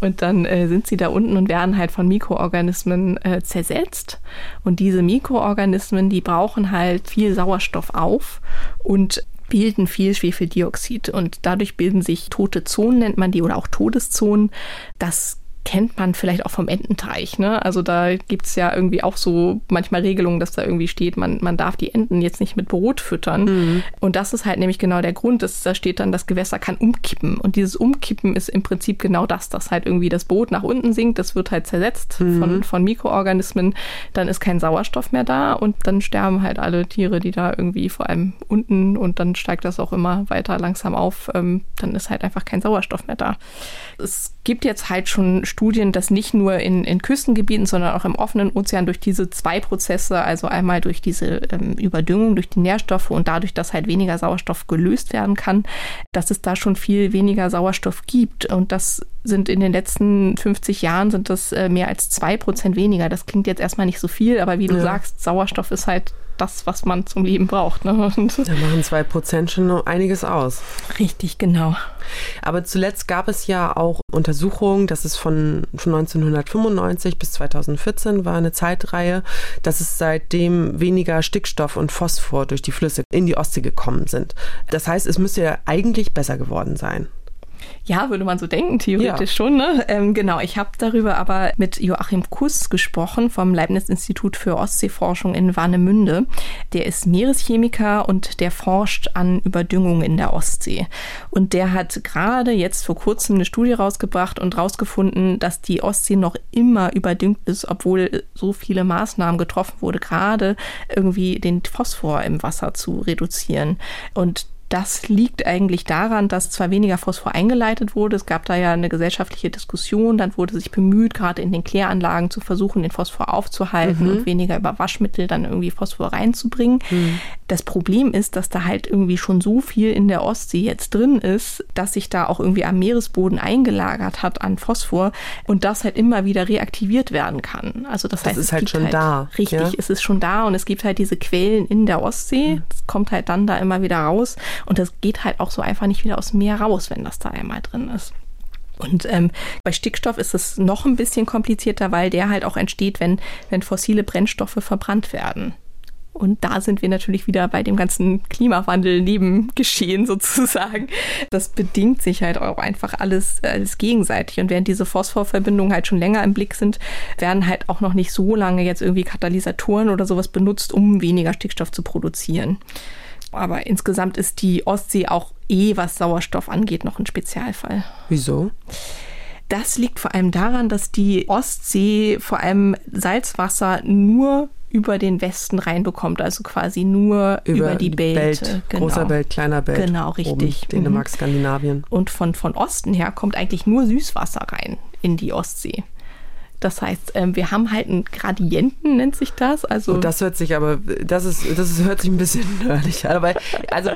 Und dann äh, sind sie da unten und werden halt von Mikroorganismen äh, zersetzt. Und diese Mikroorganismen, die brauchen halt viel Sauerstoff auf und bilden viel Schwefeldioxid und dadurch bilden sich tote Zonen, nennt man die, oder auch Todeszonen. Das kennt man vielleicht auch vom Ententeich. Ne? Also da gibt es ja irgendwie auch so manchmal Regelungen, dass da irgendwie steht, man, man darf die Enten jetzt nicht mit Brot füttern. Mhm. Und das ist halt nämlich genau der Grund, dass da steht dann, das Gewässer kann umkippen. Und dieses Umkippen ist im Prinzip genau das, dass halt irgendwie das Boot nach unten sinkt, das wird halt zersetzt mhm. von, von Mikroorganismen, dann ist kein Sauerstoff mehr da und dann sterben halt alle Tiere, die da irgendwie vor allem unten und dann steigt das auch immer weiter langsam auf, ähm, dann ist halt einfach kein Sauerstoff mehr da. Es gibt jetzt halt schon Studien, dass nicht nur in, in Küstengebieten, sondern auch im offenen Ozean durch diese zwei Prozesse, also einmal durch diese ähm, Überdüngung, durch die Nährstoffe und dadurch, dass halt weniger Sauerstoff gelöst werden kann, dass es da schon viel weniger Sauerstoff gibt. Und das sind in den letzten 50 Jahren sind das äh, mehr als zwei Prozent weniger. Das klingt jetzt erstmal nicht so viel, aber wie du ja. sagst, Sauerstoff ist halt das, was man zum Leben braucht. Ne? Da machen zwei Prozent schon einiges aus. Richtig, genau. Aber zuletzt gab es ja auch Untersuchungen, das ist von, von 1995 bis 2014 war eine Zeitreihe, dass es seitdem weniger Stickstoff und Phosphor durch die Flüsse in die Ostsee gekommen sind. Das heißt, es müsste ja eigentlich besser geworden sein. Ja, würde man so denken, theoretisch ja. schon. Ne? Ähm, genau, ich habe darüber aber mit Joachim Kuss gesprochen vom Leibniz-Institut für Ostseeforschung in Warnemünde. Der ist Meereschemiker und der forscht an Überdüngung in der Ostsee. Und der hat gerade jetzt vor kurzem eine Studie rausgebracht und rausgefunden, dass die Ostsee noch immer überdüngt ist, obwohl so viele Maßnahmen getroffen wurde, gerade irgendwie den Phosphor im Wasser zu reduzieren. Und das liegt eigentlich daran, dass zwar weniger Phosphor eingeleitet wurde, es gab da ja eine gesellschaftliche Diskussion, dann wurde sich bemüht, gerade in den Kläranlagen zu versuchen, den Phosphor aufzuhalten mhm. und weniger über Waschmittel dann irgendwie Phosphor reinzubringen. Mhm. Das Problem ist, dass da halt irgendwie schon so viel in der Ostsee jetzt drin ist, dass sich da auch irgendwie am Meeresboden eingelagert hat an Phosphor und das halt immer wieder reaktiviert werden kann. Also das, das heißt, ist halt schon halt, da. Richtig, ja? es ist schon da und es gibt halt diese Quellen in der Ostsee. Es mhm. kommt halt dann da immer wieder raus. Und das geht halt auch so einfach nicht wieder aus dem Meer raus, wenn das da einmal drin ist. Und ähm, bei Stickstoff ist es noch ein bisschen komplizierter, weil der halt auch entsteht, wenn, wenn fossile Brennstoffe verbrannt werden. Und da sind wir natürlich wieder bei dem ganzen Klimawandel-Nebengeschehen sozusagen. Das bedingt sich halt auch einfach alles, alles gegenseitig. Und während diese Phosphorverbindungen halt schon länger im Blick sind, werden halt auch noch nicht so lange jetzt irgendwie Katalysatoren oder sowas benutzt, um weniger Stickstoff zu produzieren. Aber insgesamt ist die Ostsee auch eh, was Sauerstoff angeht, noch ein Spezialfall. Wieso? Das liegt vor allem daran, dass die Ostsee vor allem Salzwasser nur über den Westen reinbekommt, also quasi nur über, über die Belte. Belt, genau. Großer Belt, kleiner Belt. Genau, richtig. Oben, Dänemark, mhm. Skandinavien. Und von, von Osten her kommt eigentlich nur Süßwasser rein in die Ostsee. Das heißt, ähm, wir haben halt einen Gradienten, nennt sich das. Also Und das hört sich aber, das ist, das ist, hört sich ein bisschen nördig an. Aber also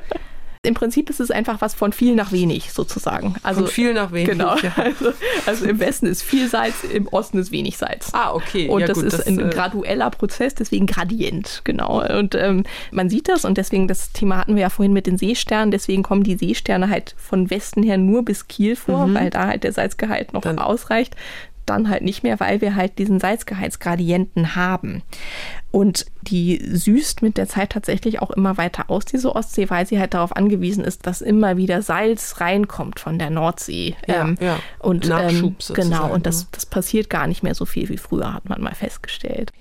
im Prinzip ist es einfach was von viel nach wenig sozusagen. Also von viel nach wenig. Genau. Ja. Also, also, im Westen ist viel Salz, im Osten ist wenig Salz. Ah, okay. Und ja, das gut, ist das, ein äh, gradueller Prozess, deswegen Gradient, genau. Und ähm, man sieht das und deswegen, das Thema hatten wir ja vorhin mit den Seesternen, deswegen kommen die Seesterne halt von Westen her nur bis Kiel vor, mhm. weil da halt der Salzgehalt noch Dann ausreicht dann halt nicht mehr, weil wir halt diesen Salzgehaltsgradienten haben. Und die süßt mit der Zeit tatsächlich auch immer weiter aus, diese Ostsee, weil sie halt darauf angewiesen ist, dass immer wieder Salz reinkommt von der Nordsee. Ja, ähm, ja. Und ähm, genau, und das, das passiert gar nicht mehr so viel wie früher, hat man mal festgestellt.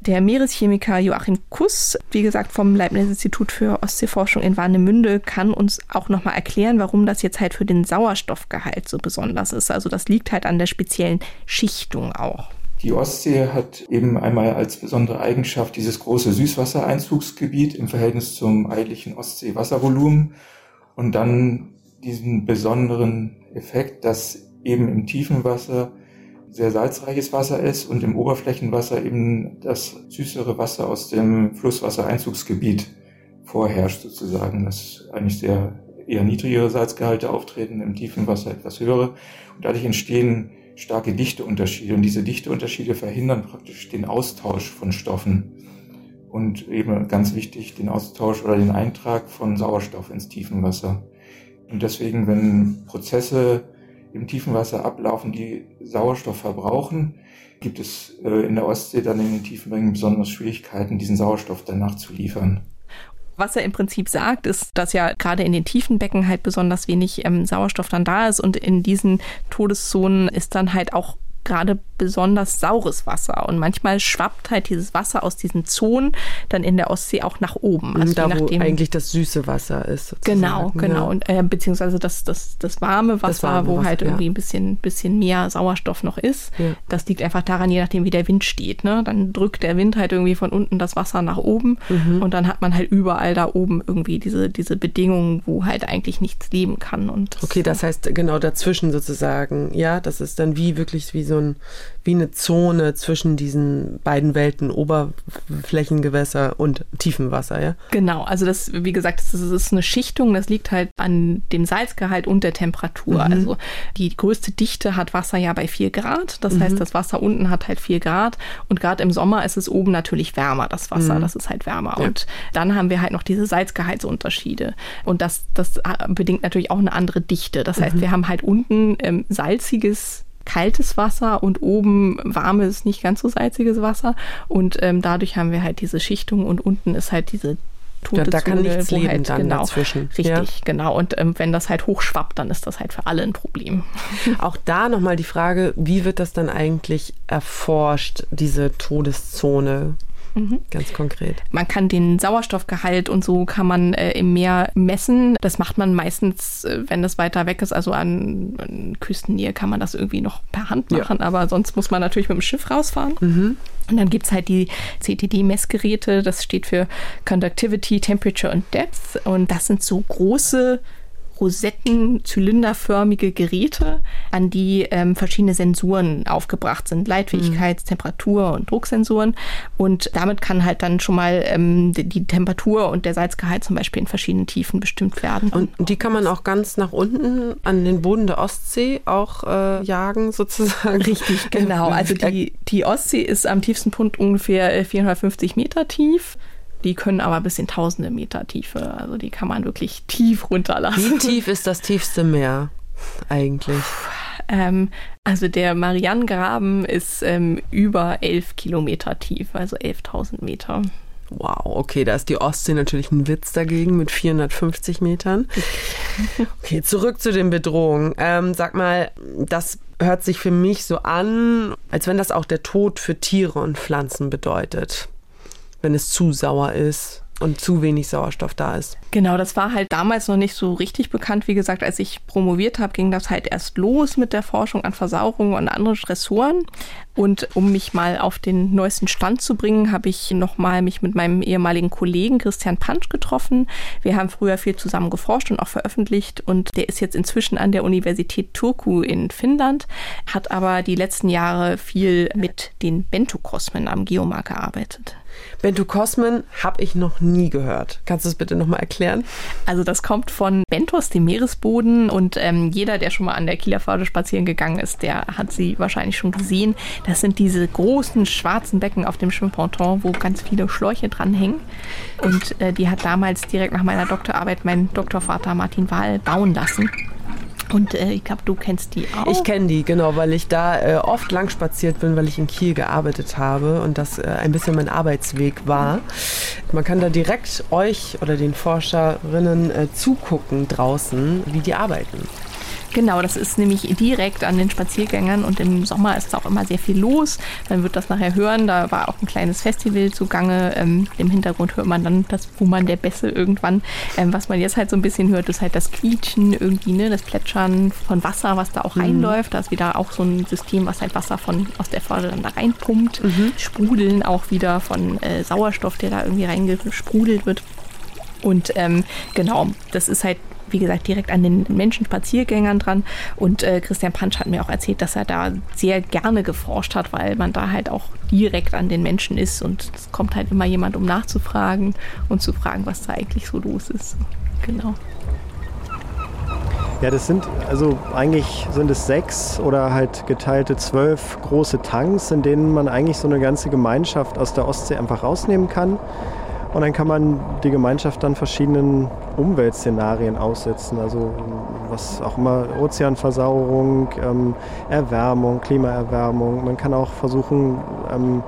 Der Meereschemiker Joachim Kuss, wie gesagt vom Leibniz-Institut für Ostseeforschung in Warnemünde, kann uns auch nochmal erklären, warum das jetzt halt für den Sauerstoffgehalt so besonders ist. Also das liegt halt an der speziellen Schichtung auch. Die Ostsee hat eben einmal als besondere Eigenschaft dieses große Süßwassereinzugsgebiet im Verhältnis zum eigentlichen Ostseewasservolumen und dann diesen besonderen Effekt, dass eben im tiefen Wasser sehr salzreiches Wasser ist und im Oberflächenwasser eben das süßere Wasser aus dem Flusswassereinzugsgebiet vorherrscht sozusagen, dass eigentlich sehr eher niedrigere Salzgehalte auftreten, im tiefen Wasser etwas höhere. Und dadurch entstehen starke Dichteunterschiede und diese Dichteunterschiede verhindern praktisch den Austausch von Stoffen und eben ganz wichtig den Austausch oder den Eintrag von Sauerstoff ins Tiefenwasser. Und deswegen, wenn Prozesse im tiefen Wasser ablaufen, die Sauerstoff verbrauchen, gibt es äh, in der Ostsee dann in den tiefen Mengen besonders Schwierigkeiten, diesen Sauerstoff danach zu liefern. Was er im Prinzip sagt, ist, dass ja gerade in den tiefen Becken halt besonders wenig ähm, Sauerstoff dann da ist und in diesen Todeszonen ist dann halt auch gerade besonders saures Wasser. Und manchmal schwappt halt dieses Wasser aus diesen Zonen dann in der Ostsee auch nach oben. Also da, nachdem, wo eigentlich das süße Wasser ist. Sozusagen. Genau, genau. Ja. Und, äh, beziehungsweise das, das, das warme Wasser, das warme wo Wasser, halt irgendwie ja. ein bisschen, bisschen mehr Sauerstoff noch ist. Ja. Das liegt einfach daran, je nachdem, wie der Wind steht. Ne? Dann drückt der Wind halt irgendwie von unten das Wasser nach oben mhm. und dann hat man halt überall da oben irgendwie diese, diese Bedingungen, wo halt eigentlich nichts leben kann. Und okay, das heißt genau dazwischen sozusagen. Ja, das ist dann wie wirklich wie so ein wie eine Zone zwischen diesen beiden Welten, Oberflächengewässer und Tiefenwasser, ja? Genau, also das, wie gesagt, das ist eine Schichtung, das liegt halt an dem Salzgehalt und der Temperatur. Mhm. Also die größte Dichte hat Wasser ja bei 4 Grad, das mhm. heißt, das Wasser unten hat halt 4 Grad und gerade im Sommer ist es oben natürlich wärmer, das Wasser, mhm. das ist halt wärmer. Ja. Und dann haben wir halt noch diese Salzgehaltsunterschiede und das, das bedingt natürlich auch eine andere Dichte. Das heißt, mhm. wir haben halt unten ähm, salziges kaltes Wasser und oben warmes, nicht ganz so salziges Wasser. Und ähm, dadurch haben wir halt diese Schichtung und unten ist halt diese tote ja, da kann Zone, nichts leben halt, dann genau, dazwischen. Richtig, ja. genau. Und ähm, wenn das halt hochschwappt, dann ist das halt für alle ein Problem. Auch da nochmal die Frage, wie wird das dann eigentlich erforscht, diese Todeszone? Mhm. Ganz konkret. Man kann den Sauerstoffgehalt und so kann man äh, im Meer messen. Das macht man meistens, äh, wenn das weiter weg ist, also an, an, Küstennähe kann man das irgendwie noch per Hand machen, ja. aber sonst muss man natürlich mit dem Schiff rausfahren. Mhm. Und dann gibt es halt die CTD-Messgeräte, das steht für Conductivity, Temperature und Depth. Und das sind so große Rosetten, zylinderförmige Geräte, an die ähm, verschiedene Sensoren aufgebracht sind. Leitfähigkeits-, mhm. Temperatur- und Drucksensoren. Und damit kann halt dann schon mal ähm, die, die, Temperatur und der Salzgehalt zum Beispiel in verschiedenen Tiefen bestimmt werden. Und die kann man auch ganz nach unten an den Boden der Ostsee auch äh, jagen, sozusagen. Richtig, genau. Also die, die Ostsee ist am tiefsten Punkt ungefähr 450 Meter tief. Die können aber bis in tausende Meter Tiefe. Also die kann man wirklich tief runterlassen. Wie tief ist das tiefste Meer eigentlich? Ähm, also der Marianengraben ist ähm, über elf Kilometer tief, also 11.000 Meter. Wow, okay, da ist die Ostsee natürlich ein Witz dagegen mit 450 Metern. Okay, zurück zu den Bedrohungen. Ähm, sag mal, das hört sich für mich so an, als wenn das auch der Tod für Tiere und Pflanzen bedeutet wenn es zu sauer ist und zu wenig Sauerstoff da ist. Genau, das war halt damals noch nicht so richtig bekannt. Wie gesagt, als ich promoviert habe, ging das halt erst los mit der Forschung an Versauerung und anderen Stressoren. Und um mich mal auf den neuesten Stand zu bringen, habe ich nochmal mich mit meinem ehemaligen Kollegen Christian Pansch getroffen. Wir haben früher viel zusammen geforscht und auch veröffentlicht und der ist jetzt inzwischen an der Universität Turku in Finnland, hat aber die letzten Jahre viel mit den Bentokosmen am Geomar gearbeitet. Bentokosmen habe ich noch nie gehört. Kannst du es bitte nochmal erklären? Also das kommt von Bentos, dem Meeresboden und ähm, jeder, der schon mal an der Kieler Förde spazieren gegangen ist, der hat sie wahrscheinlich schon gesehen. Das sind diese großen schwarzen Becken auf dem Schwimmponton, wo ganz viele Schläuche dranhängen. Und äh, die hat damals direkt nach meiner Doktorarbeit mein Doktorvater Martin Wahl bauen lassen. Und äh, ich glaube, du kennst die auch. Ich kenne die, genau, weil ich da äh, oft lang spaziert bin, weil ich in Kiel gearbeitet habe und das äh, ein bisschen mein Arbeitsweg war. Man kann da direkt euch oder den Forscherinnen äh, zugucken draußen, wie die arbeiten. Genau, das ist nämlich direkt an den Spaziergängern und im Sommer ist auch immer sehr viel los. Man wird das nachher hören. Da war auch ein kleines Festival zugange. Ähm, Im Hintergrund hört man dann das Wummern der Bässe irgendwann. Ähm, was man jetzt halt so ein bisschen hört, ist halt das Quietschen irgendwie, ne, das Plätschern von Wasser, was da auch mhm. reinläuft. Da ist wieder auch so ein System, was halt Wasser von aus der Förde dann da reinpumpt. Mhm. Sprudeln auch wieder von äh, Sauerstoff, der da irgendwie reingesprudelt wird. Und ähm, genau, das ist halt wie gesagt, direkt an den Menschen Spaziergängern dran. Und äh, Christian Pansch hat mir auch erzählt, dass er da sehr gerne geforscht hat, weil man da halt auch direkt an den Menschen ist und es kommt halt immer jemand, um nachzufragen und zu fragen, was da eigentlich so los ist. Genau. Ja, das sind, also eigentlich sind es sechs oder halt geteilte zwölf große Tanks, in denen man eigentlich so eine ganze Gemeinschaft aus der Ostsee einfach rausnehmen kann. Und dann kann man die Gemeinschaft dann verschiedenen Umweltszenarien aussetzen. Also was auch immer, Ozeanversauerung, ähm, Erwärmung, Klimaerwärmung. Man kann auch versuchen, ähm,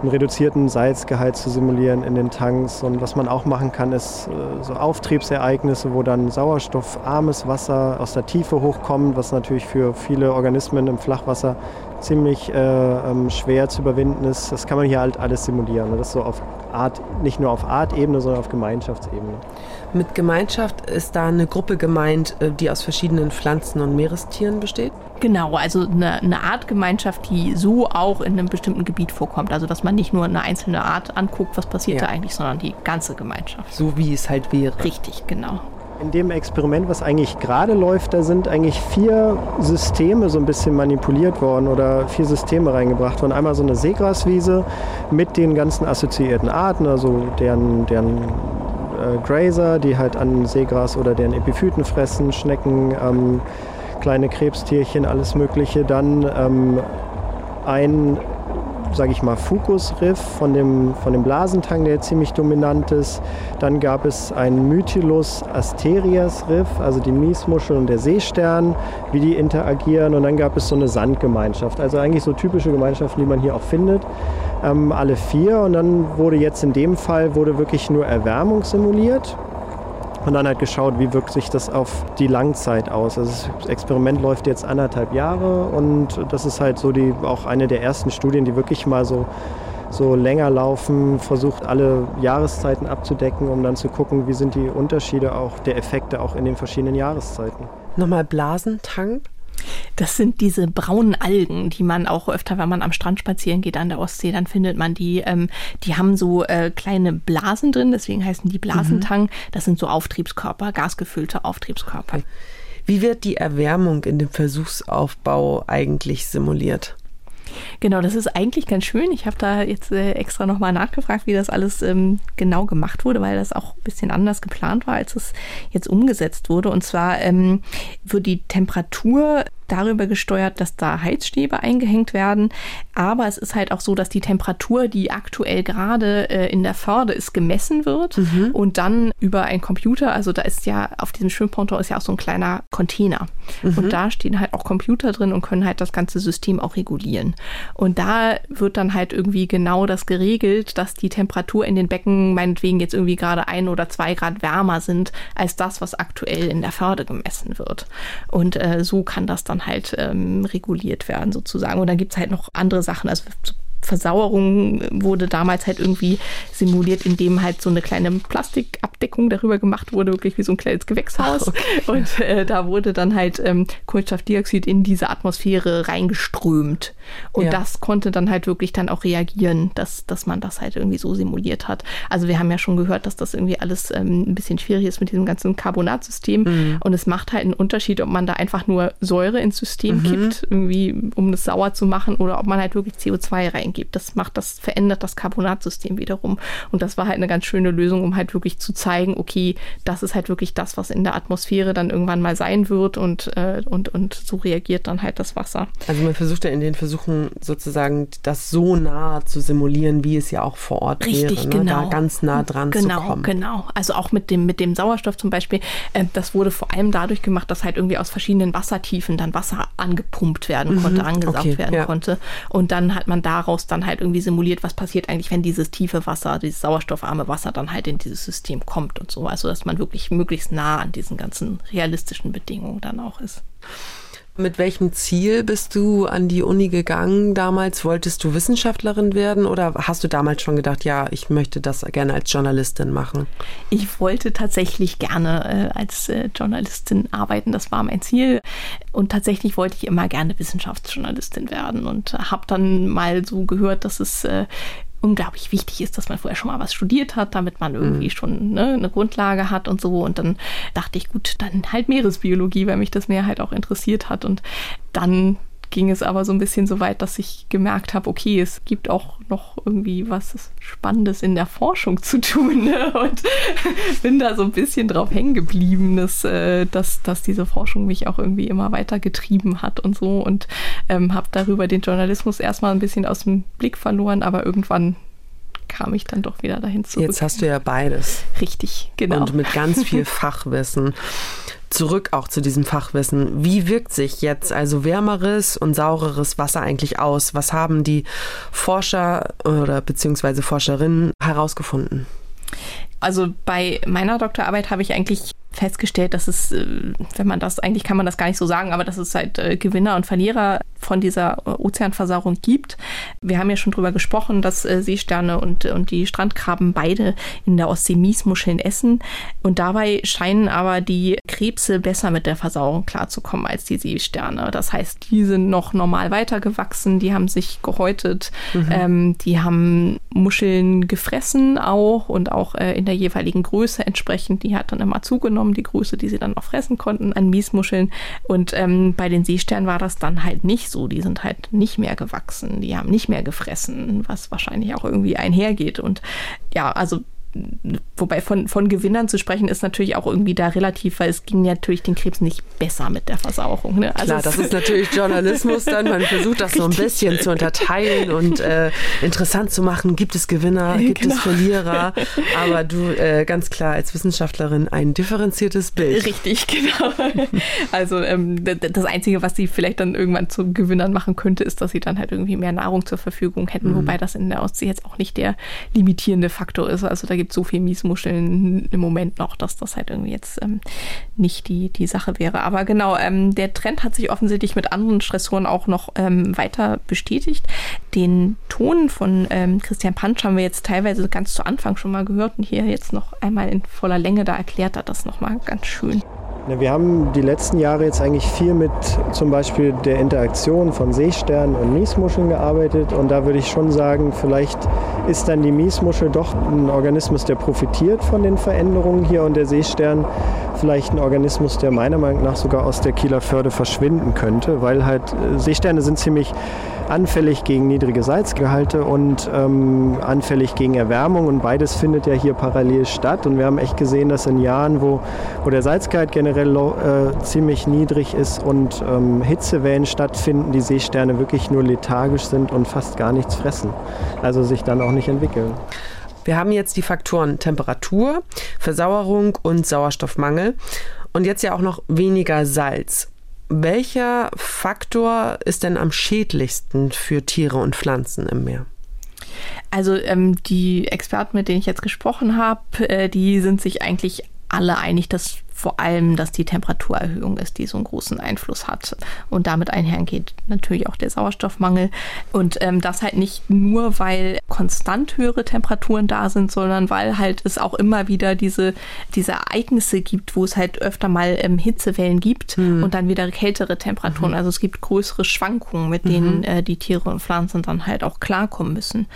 einen reduzierten Salzgehalt zu simulieren in den Tanks. Und was man auch machen kann, ist äh, so Auftriebsereignisse, wo dann sauerstoffarmes Wasser aus der Tiefe hochkommt, was natürlich für viele Organismen im Flachwasser ziemlich äh, ähm, schwer zu überwinden ist. Das kann man hier halt alles simulieren. Das ist so auf Art, nicht nur auf Artebene, sondern auf Gemeinschaftsebene. Mit Gemeinschaft ist da eine Gruppe gemeint, äh, die aus verschiedenen Pflanzen und Meerestieren besteht? Genau, also eine, eine Artgemeinschaft, die so auch in einem bestimmten Gebiet vorkommt. Also dass man nicht nur eine einzelne Art anguckt, was passiert ja. da eigentlich, sondern die ganze Gemeinschaft. So wie es halt wäre. Richtig, genau. In dem Experiment, was eigentlich gerade läuft, da sind eigentlich vier Systeme so ein bisschen manipuliert worden oder vier Systeme reingebracht worden. Einmal so eine Seegraswiese mit den ganzen assoziierten Arten, also deren, deren äh, Grazer, die halt an Seegras oder deren Epiphyten fressen, Schnecken, ähm, kleine Krebstierchen, alles Mögliche. Dann ähm, ein sage ich mal, Fucus-Riff von dem, von dem Blasentang, der ziemlich dominant ist. Dann gab es ein Mytilus asterias-Riff, also die Miesmuschel und der Seestern, wie die interagieren. Und dann gab es so eine Sandgemeinschaft, also eigentlich so typische Gemeinschaften, die man hier auch findet. Ähm, alle vier. Und dann wurde jetzt in dem Fall wurde wirklich nur Erwärmung simuliert und dann halt geschaut, wie wirkt sich das auf die Langzeit aus. Also das Experiment läuft jetzt anderthalb Jahre und das ist halt so die auch eine der ersten Studien, die wirklich mal so so länger laufen, versucht alle Jahreszeiten abzudecken, um dann zu gucken, wie sind die Unterschiede auch der Effekte auch in den verschiedenen Jahreszeiten. Nochmal Blasentank. Das sind diese braunen Algen, die man auch öfter, wenn man am Strand spazieren geht an der Ostsee, dann findet man die. Ähm, die haben so äh, kleine Blasen drin, deswegen heißen die Blasentang. Mhm. Das sind so Auftriebskörper, gasgefüllte Auftriebskörper. Okay. Wie wird die Erwärmung in dem Versuchsaufbau eigentlich simuliert? Genau, das ist eigentlich ganz schön. Ich habe da jetzt äh, extra nochmal nachgefragt, wie das alles ähm, genau gemacht wurde, weil das auch ein bisschen anders geplant war, als es jetzt umgesetzt wurde. Und zwar ähm, wird die Temperatur darüber gesteuert, dass da Heizstäbe eingehängt werden. Aber es ist halt auch so, dass die Temperatur, die aktuell gerade äh, in der Förde ist, gemessen wird mhm. und dann über einen Computer, also da ist ja auf diesem Schwimmponton ist ja auch so ein kleiner Container. Mhm. Und da stehen halt auch Computer drin und können halt das ganze System auch regulieren. Und da wird dann halt irgendwie genau das geregelt, dass die Temperatur in den Becken meinetwegen jetzt irgendwie gerade ein oder zwei Grad wärmer sind als das, was aktuell in der Förde gemessen wird. Und äh, so kann das dann halt ähm, reguliert werden sozusagen. Und dann gibt es halt noch andere Sachen, also Versauerung wurde damals halt irgendwie simuliert, indem halt so eine kleine Plastikabdeckung darüber gemacht wurde, wirklich wie so ein kleines Gewächshaus. Okay. Und äh, da wurde dann halt ähm, Kohlenstoffdioxid in diese Atmosphäre reingeströmt. Und ja. das konnte dann halt wirklich dann auch reagieren, dass, dass man das halt irgendwie so simuliert hat. Also wir haben ja schon gehört, dass das irgendwie alles ähm, ein bisschen schwierig ist mit diesem ganzen Carbonatsystem. Mhm. Und es macht halt einen Unterschied, ob man da einfach nur Säure ins System mhm. kippt, irgendwie, um das sauer zu machen, oder ob man halt wirklich CO2 reingibt gibt. Das macht das, verändert das Carbonatsystem wiederum. Und das war halt eine ganz schöne Lösung, um halt wirklich zu zeigen, okay, das ist halt wirklich das, was in der Atmosphäre dann irgendwann mal sein wird und, äh, und, und so reagiert dann halt das Wasser. Also man versucht ja in den Versuchen sozusagen das so nah zu simulieren, wie es ja auch vor Ort Richtig, wäre. Ne? genau. Da ganz nah dran genau, zu kommen. Genau, genau. Also auch mit dem, mit dem Sauerstoff zum Beispiel, äh, das wurde vor allem dadurch gemacht, dass halt irgendwie aus verschiedenen Wassertiefen dann Wasser angepumpt werden konnte, mhm, angesaugt okay, werden ja. konnte. Und dann hat man daraus dann halt irgendwie simuliert, was passiert eigentlich, wenn dieses tiefe Wasser, dieses sauerstoffarme Wasser dann halt in dieses System kommt und so. Also dass man wirklich möglichst nah an diesen ganzen realistischen Bedingungen dann auch ist. Mit welchem Ziel bist du an die Uni gegangen damals? Wolltest du Wissenschaftlerin werden oder hast du damals schon gedacht, ja, ich möchte das gerne als Journalistin machen? Ich wollte tatsächlich gerne äh, als äh, Journalistin arbeiten, das war mein Ziel. Und tatsächlich wollte ich immer gerne Wissenschaftsjournalistin werden und habe dann mal so gehört, dass es äh, unglaublich wichtig ist, dass man vorher schon mal was studiert hat, damit man irgendwie mhm. schon ne, eine Grundlage hat und so. Und dann dachte ich, gut, dann halt Meeresbiologie, weil mich das mehr halt auch interessiert hat. Und dann ging es aber so ein bisschen so weit, dass ich gemerkt habe, okay, es gibt auch noch irgendwie was Spannendes in der Forschung zu tun. Ne? Und bin da so ein bisschen drauf hängen geblieben, dass, äh, dass, dass diese Forschung mich auch irgendwie immer weiter getrieben hat und so. Und ähm, habe darüber den Journalismus erstmal ein bisschen aus dem Blick verloren, aber irgendwann kam ich dann doch wieder dahin zurück. Jetzt hast du ja beides. Richtig, genau. Und mit ganz viel Fachwissen zurück auch zu diesem Fachwissen. Wie wirkt sich jetzt also wärmeres und saureres Wasser eigentlich aus? Was haben die Forscher oder beziehungsweise Forscherinnen herausgefunden? Also bei meiner Doktorarbeit habe ich eigentlich festgestellt, dass es, äh, wenn man das, eigentlich kann man das gar nicht so sagen, aber dass es halt äh, Gewinner und Verlierer von dieser äh, Ozeanversauerung gibt. Wir haben ja schon drüber gesprochen, dass Seesterne und, und die Strandkrabben beide in der Ostsee Miesmuscheln essen. Und dabei scheinen aber die Krebse besser mit der Versauerung klarzukommen als die Seesterne. Das heißt, die sind noch normal weitergewachsen, die haben sich gehäutet, mhm. ähm, die haben Muscheln gefressen auch und auch äh, in der jeweiligen Größe entsprechend. Die hat dann immer zugenommen genommen, die Größe, die sie dann auch fressen konnten an Miesmuscheln. Und ähm, bei den Seesternen war das dann halt nicht so. Die sind halt nicht mehr gewachsen, die haben nicht mehr gefressen, was wahrscheinlich auch irgendwie einhergeht. Und ja, also wobei von, von Gewinnern zu sprechen ist natürlich auch irgendwie da relativ, weil es ging natürlich den Krebs nicht besser mit der Versauerung. Ne? Also Klar, das ist natürlich Journalismus dann. Man versucht das so ein bisschen zu unterteilen und äh, interessant zu machen. Gibt es Gewinner, gibt genau. es Verlierer? Aber du äh, ganz klar als Wissenschaftlerin ein differenziertes Bild. Richtig, genau. Also ähm, das Einzige, was sie vielleicht dann irgendwann zu Gewinnern machen könnte, ist, dass sie dann halt irgendwie mehr Nahrung zur Verfügung hätten, mhm. wobei das in der Ostsee jetzt auch nicht der limitierende Faktor ist. Also da gibt so viel Miesmuscheln im Moment noch, dass das halt irgendwie jetzt ähm, nicht die, die Sache wäre. Aber genau, ähm, der Trend hat sich offensichtlich mit anderen Stressoren auch noch ähm, weiter bestätigt. Den Ton von ähm, Christian Pansch haben wir jetzt teilweise ganz zu Anfang schon mal gehört und hier jetzt noch einmal in voller Länge, da erklärt er das nochmal ganz schön. Wir haben die letzten Jahre jetzt eigentlich viel mit zum Beispiel der Interaktion von Seesternen und Miesmuscheln gearbeitet. Und da würde ich schon sagen, vielleicht ist dann die Miesmuschel doch ein Organismus, der profitiert von den Veränderungen hier und der Seestern vielleicht ein Organismus, der meiner Meinung nach sogar aus der Kieler Förde verschwinden könnte, weil halt äh, Seesterne sind ziemlich anfällig gegen niedrige Salzgehalte und ähm, anfällig gegen Erwärmung. Und beides findet ja hier parallel statt. Und wir haben echt gesehen, dass in Jahren, wo, wo der Salzgehalt generell äh, ziemlich niedrig ist und ähm, Hitzewellen stattfinden, die Seesterne wirklich nur lethargisch sind und fast gar nichts fressen. Also sich dann auch nicht entwickeln. Wir haben jetzt die Faktoren Temperatur, Versauerung und Sauerstoffmangel und jetzt ja auch noch weniger Salz. Welcher Faktor ist denn am schädlichsten für Tiere und Pflanzen im Meer? Also ähm, die Experten, mit denen ich jetzt gesprochen habe, äh, die sind sich eigentlich alle einig, dass vor allem, dass die Temperaturerhöhung ist, die so einen großen Einfluss hat. Und damit einhergeht natürlich auch der Sauerstoffmangel. Und ähm, das halt nicht nur, weil konstant höhere Temperaturen da sind, sondern weil halt es auch immer wieder diese, diese Ereignisse gibt, wo es halt öfter mal ähm, Hitzewellen gibt mhm. und dann wieder kältere Temperaturen. Mhm. Also es gibt größere Schwankungen, mit denen mhm. äh, die Tiere und Pflanzen dann halt auch klarkommen müssen.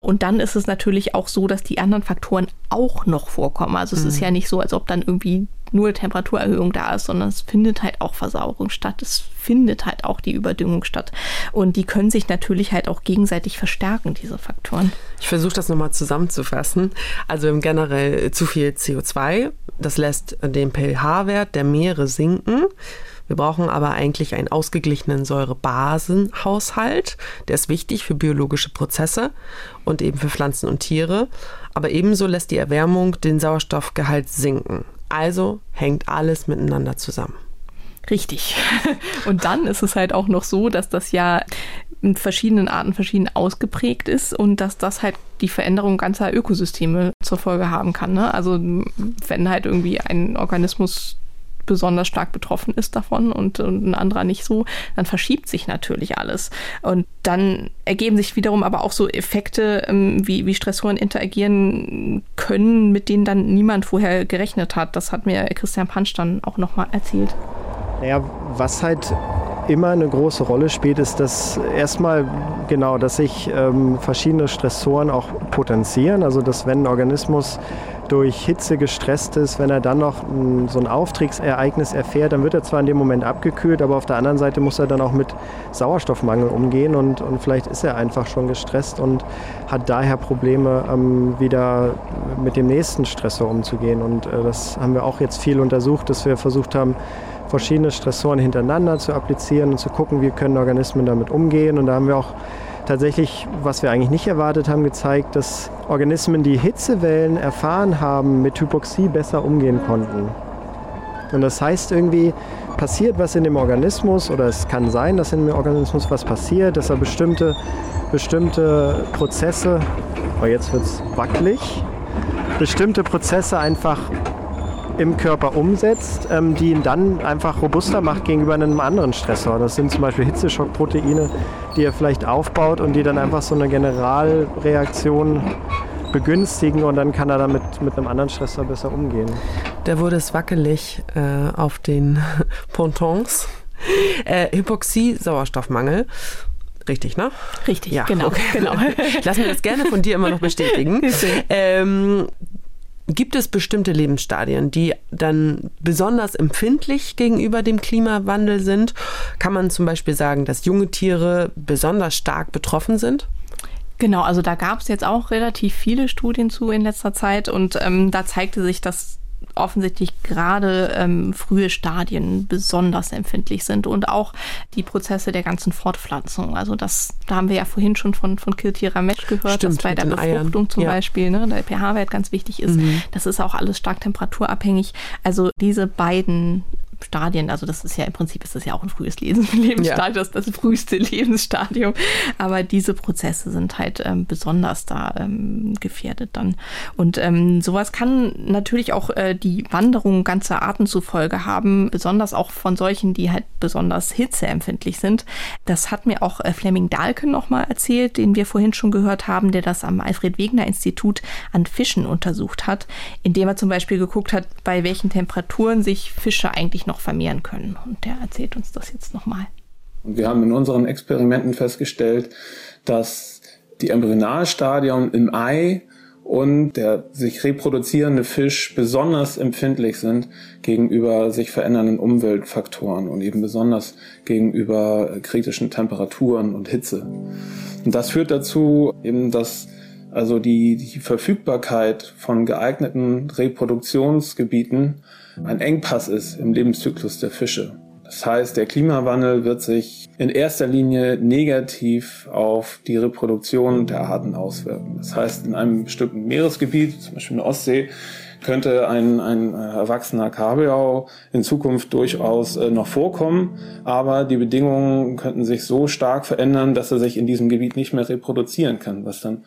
Und dann ist es natürlich auch so, dass die anderen Faktoren auch noch vorkommen. Also es ist hm. ja nicht so, als ob dann irgendwie nur Temperaturerhöhung da ist, sondern es findet halt auch Versauerung statt. Es findet halt auch die Überdüngung statt. Und die können sich natürlich halt auch gegenseitig verstärken, diese Faktoren. Ich versuche das nochmal zusammenzufassen. Also generell zu viel CO2, das lässt den pH-Wert der Meere sinken. Wir brauchen aber eigentlich einen ausgeglichenen Säurebasenhaushalt. Der ist wichtig für biologische Prozesse und eben für Pflanzen und Tiere. Aber ebenso lässt die Erwärmung den Sauerstoffgehalt sinken. Also hängt alles miteinander zusammen. Richtig. Und dann ist es halt auch noch so, dass das ja in verschiedenen Arten verschieden ausgeprägt ist und dass das halt die Veränderung ganzer Ökosysteme zur Folge haben kann. Ne? Also wenn halt irgendwie ein Organismus besonders stark betroffen ist davon und, und, ein anderer nicht so, dann verschiebt sich natürlich alles. Und dann ergeben sich wiederum aber auch so Effekte, ähm, wie, wie Stressoren interagieren können, mit denen dann niemand vorher gerechnet hat. Das hat mir Christian Pansch dann auch nochmal erzählt. Naja, was halt immer eine große Rolle spielt, ist, dass erstmal genau, dass sich ähm, verschiedene Stressoren auch potenzieren. Also dass wenn ein Organismus durch Hitze gestresst ist, wenn er dann noch so ein Auftriebsereignis erfährt, dann wird er zwar in dem Moment abgekühlt, aber auf der anderen Seite muss er dann auch mit Sauerstoffmangel umgehen und, und vielleicht ist er einfach schon gestresst und hat daher Probleme, ähm, wieder mit dem nächsten Stressor umzugehen. Und äh, das haben wir auch jetzt viel untersucht, dass wir versucht haben, verschiedene Stressoren hintereinander zu applizieren und zu gucken, wie können Organismen damit umgehen. Und da haben wir auch tatsächlich, was wir eigentlich nicht erwartet haben, gezeigt, dass Organismen, die Hitzewellen erfahren haben, mit Hypoxie besser umgehen konnten. Und das heißt irgendwie, passiert was in dem Organismus oder es kann sein, dass in dem Organismus was passiert, dass er bestimmte, bestimmte Prozesse, oh jetzt wird es wackelig, bestimmte Prozesse einfach im Körper umsetzt, ähm, die ihn dann einfach robuster macht gegenüber einem anderen Stressor. Das sind zum Beispiel Hitzeschockproteine, die er vielleicht aufbaut und die dann einfach so eine Generalreaktion begünstigen und dann kann er damit mit einem anderen Stressor besser umgehen. Da wurde es wackelig äh, auf den Pontons. Äh, Hypoxie, Sauerstoffmangel. Richtig, ne? Richtig, ja, genau. Okay. genau. Lass mir das gerne von dir immer noch bestätigen. ähm, Gibt es bestimmte Lebensstadien, die dann besonders empfindlich gegenüber dem Klimawandel sind? Kann man zum Beispiel sagen, dass junge Tiere besonders stark betroffen sind? Genau, also da gab es jetzt auch relativ viele Studien zu in letzter Zeit und ähm, da zeigte sich, dass offensichtlich gerade ähm, frühe Stadien besonders empfindlich sind und auch die Prozesse der ganzen Fortpflanzung. Also das, da haben wir ja vorhin schon von, von Kiltira Match gehört, Stimmt, dass bei der Befruchtung zum ja. Beispiel ne, der pH-Wert ganz wichtig ist. Mhm. Das ist auch alles stark temperaturabhängig. Also diese beiden Stadien, also das ist ja im Prinzip ist das ja auch ein frühes Lebensstadium, ja. das, das früheste Lebensstadium. Aber diese Prozesse sind halt ähm, besonders da ähm, gefährdet dann. Und ähm, sowas kann natürlich auch äh, die Wanderung ganzer Arten zufolge haben, besonders auch von solchen, die halt besonders hitzeempfindlich sind. Das hat mir auch äh, Fleming Dahlke nochmal erzählt, den wir vorhin schon gehört haben, der das am Alfred Wegener Institut an Fischen untersucht hat, indem er zum Beispiel geguckt hat, bei welchen Temperaturen sich Fische eigentlich noch noch vermehren können. Und der erzählt uns das jetzt nochmal. Wir haben in unseren Experimenten festgestellt, dass die Embryonalstadium im Ei und der sich reproduzierende Fisch besonders empfindlich sind gegenüber sich verändernden Umweltfaktoren und eben besonders gegenüber kritischen Temperaturen und Hitze. Und das führt dazu eben, dass also die, die Verfügbarkeit von geeigneten Reproduktionsgebieten ein Engpass ist im Lebenszyklus der Fische. Das heißt, der Klimawandel wird sich in erster Linie negativ auf die Reproduktion der Arten auswirken. Das heißt, in einem bestimmten Meeresgebiet, zum Beispiel in der Ostsee, könnte ein, ein erwachsener Kabeljau in Zukunft durchaus äh, noch vorkommen, aber die Bedingungen könnten sich so stark verändern, dass er sich in diesem Gebiet nicht mehr reproduzieren kann, was dann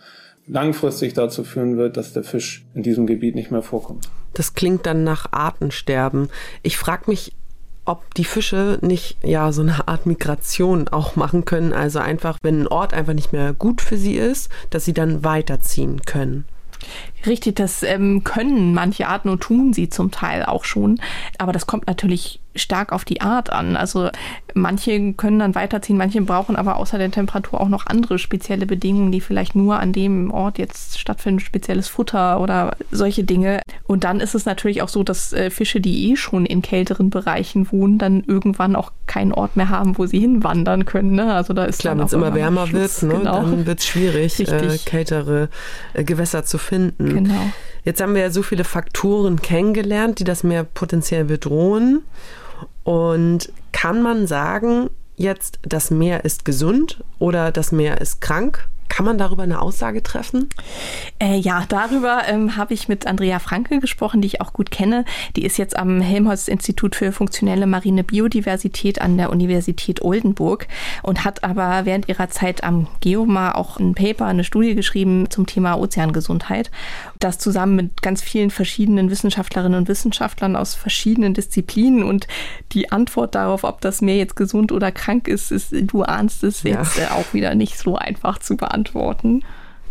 langfristig dazu führen wird, dass der Fisch in diesem Gebiet nicht mehr vorkommt. Das klingt dann nach Artensterben. Ich frage mich, ob die Fische nicht ja so eine Art Migration auch machen können, also einfach, wenn ein Ort einfach nicht mehr gut für sie ist, dass sie dann weiterziehen können. Richtig, das ähm, können manche Arten und tun sie zum Teil auch schon. Aber das kommt natürlich stark auf die Art an. Also manche können dann weiterziehen, manche brauchen aber außer der Temperatur auch noch andere spezielle Bedingungen, die vielleicht nur an dem Ort jetzt stattfinden, spezielles Futter oder solche Dinge. Und dann ist es natürlich auch so, dass äh, Fische, die eh schon in kälteren Bereichen wohnen, dann irgendwann auch keinen Ort mehr haben, wo sie hinwandern können. Ne? Also da ist klar, wenn es immer wärmer Schluss, wird, ne? genau. dann wird es schwierig, äh, kältere äh, Gewässer zu finden. Genau. Jetzt haben wir ja so viele Faktoren kennengelernt, die das Meer potenziell bedrohen. Und kann man sagen, jetzt das Meer ist gesund oder das Meer ist krank? Kann man darüber eine Aussage treffen? Äh, ja, darüber ähm, habe ich mit Andrea Franke gesprochen, die ich auch gut kenne. Die ist jetzt am Helmholtz-Institut für funktionelle marine Biodiversität an der Universität Oldenburg und hat aber während ihrer Zeit am Geomar auch ein Paper, eine Studie geschrieben zum Thema Ozeangesundheit. Das zusammen mit ganz vielen verschiedenen Wissenschaftlerinnen und Wissenschaftlern aus verschiedenen Disziplinen. Und die Antwort darauf, ob das Meer jetzt gesund oder krank ist, ist du ahnst es ja. jetzt äh, auch wieder nicht so einfach zu beantworten beantworten.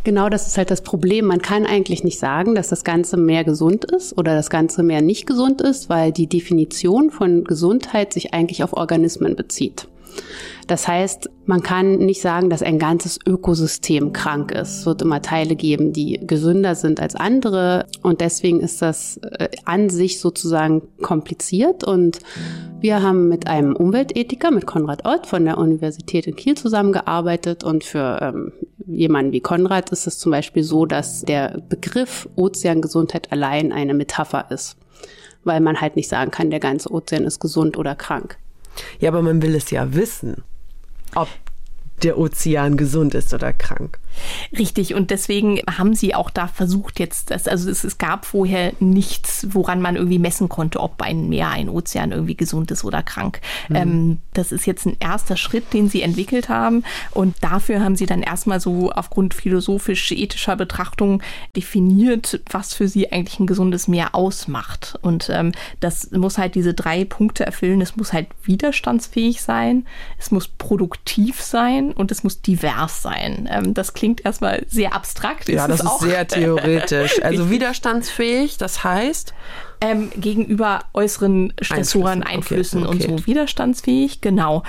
Genau, das ist halt das Problem. Man kann eigentlich nicht sagen, dass das ganze Meer gesund ist oder das ganze Meer nicht gesund ist, weil die Definition von Gesundheit sich eigentlich auf Organismen bezieht. Das heißt, man kann nicht sagen, dass ein ganzes Ökosystem krank ist. Es wird immer Teile geben, die gesünder sind als andere. Und deswegen ist das äh, an sich sozusagen kompliziert. Und wir haben mit einem Umweltethiker, mit Konrad Ott von der Universität in Kiel zusammengearbeitet. Und für ähm, jemanden wie Konrad ist es zum Beispiel so, dass der Begriff Ozeangesundheit allein eine Metapher ist. Weil man halt nicht sagen kann, der ganze Ozean ist gesund oder krank. Ja, aber man will es ja wissen, ob der Ozean gesund ist oder krank. Richtig, und deswegen haben sie auch da versucht jetzt, dass, also es, es, gab vorher nichts, woran man irgendwie messen konnte, ob ein Meer, ein Ozean irgendwie gesund ist oder krank. Mhm. Ähm, das ist jetzt ein erster Schritt, den sie entwickelt haben. Und dafür haben sie dann erstmal so aufgrund philosophisch-ethischer Betrachtung definiert, was für sie eigentlich ein gesundes Meer ausmacht. Und ähm, das muss halt diese drei Punkte erfüllen. Es muss halt widerstandsfähig sein, es muss produktiv sein und es muss divers sein. Ähm, das klingt erstmal sehr abstrakt. Ja, das ist, ist sehr theoretisch. Also widerstandsfähig, das heißt? Ähm, gegenüber äußeren Stressoren, Einflüssen, okay, okay. und so widerstandsfähig, genau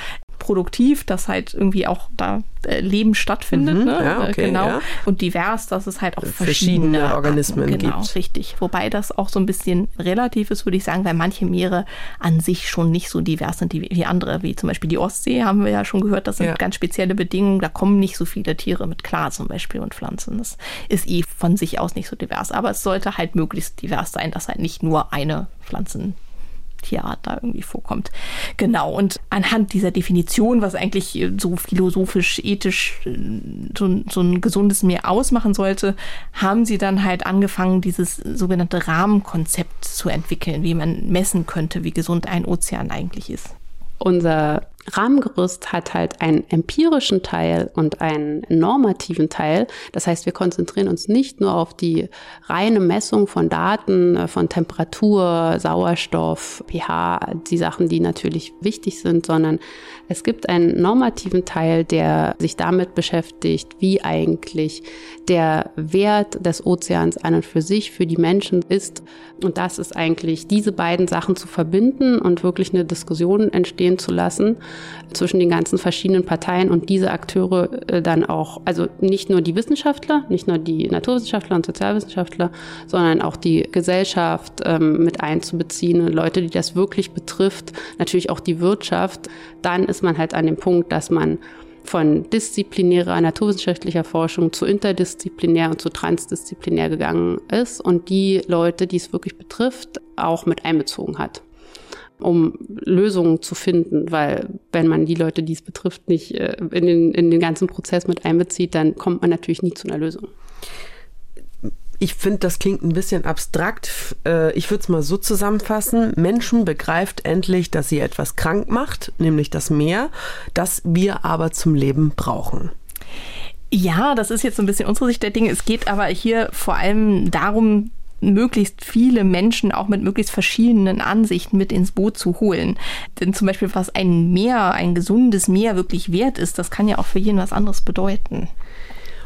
produktiv, dass halt irgendwie auch da äh, Leben stattfindet. Mhm, ne? ja, äh, okay, genau. Ja. Und divers, dass es halt auch verschiedene, verschiedene Organismen genau, gibt. Genau, richtig. Wobei das auch so ein bisschen relativ ist, würde ich sagen, weil manche Meere an sich schon nicht so divers sind wie andere, wie zum Beispiel die Ostsee, haben wir ja schon gehört, das sind ja. ganz spezielle Bedingungen, da kommen nicht so viele Tiere mit klar zum Beispiel und Pflanzen. Das ist eh von sich aus nicht so divers. Aber es sollte halt möglichst divers sein, dass halt nicht nur eine Pflanzen Tierart da irgendwie vorkommt. Genau, und anhand dieser Definition, was eigentlich so philosophisch, ethisch äh, so, so ein gesundes Meer ausmachen sollte, haben sie dann halt angefangen, dieses sogenannte Rahmenkonzept zu entwickeln, wie man messen könnte, wie gesund ein Ozean eigentlich ist. Unser Rahmengerüst hat halt einen empirischen Teil und einen normativen Teil. Das heißt, wir konzentrieren uns nicht nur auf die reine Messung von Daten, äh, von Temperatur, Sauerstoff, pH, die Sachen, die natürlich wichtig sind, sondern es gibt einen normativen Teil, der sich damit beschäftigt, wie eigentlich der Wert des Ozeans an und für sich für die Menschen ist. Und das ist eigentlich, diese beiden Sachen zu verbinden und wirklich eine Diskussion entstehen zu lassen zwischen den ganzen verschiedenen Parteien und diese Akteure äh, dann auch, also nicht nur die Wissenschaftler, nicht nur die Naturwissenschaftler und Sozialwissenschaftler, sondern auch die Gesellschaft ähm, mit einzubeziehen, Leute, die das wirklich betrifft, natürlich auch die Wirtschaft, dann man halt an dem Punkt, dass man von disziplinärer naturwissenschaftlicher Forschung zu interdisziplinär und zu transdisziplinär gegangen ist und die Leute, die es wirklich betrifft, auch mit einbezogen hat um Lösungen zu finden, weil wenn man die Leute, die es betrifft, nicht äh, in den, in den ganzen Prozess mit einbezieht, dann kommt man natürlich nie zu einer Lösung. Ich finde, das klingt ein bisschen abstrakt. Äh, ich würde es mal so zusammenfassen. Menschen begreift endlich, dass sie etwas krank macht, nämlich das Meer, das wir aber zum Leben brauchen. Ja, das ist jetzt so ein bisschen unsere Sicht der Dinge. Es geht aber hier vor allem darum, möglichst viele Menschen auch mit möglichst verschiedenen Ansichten mit ins Boot zu holen. Denn zum Beispiel, was ein Meer, ein gesundes Meer wirklich wert ist, das kann ja auch für jeden was anderes bedeuten.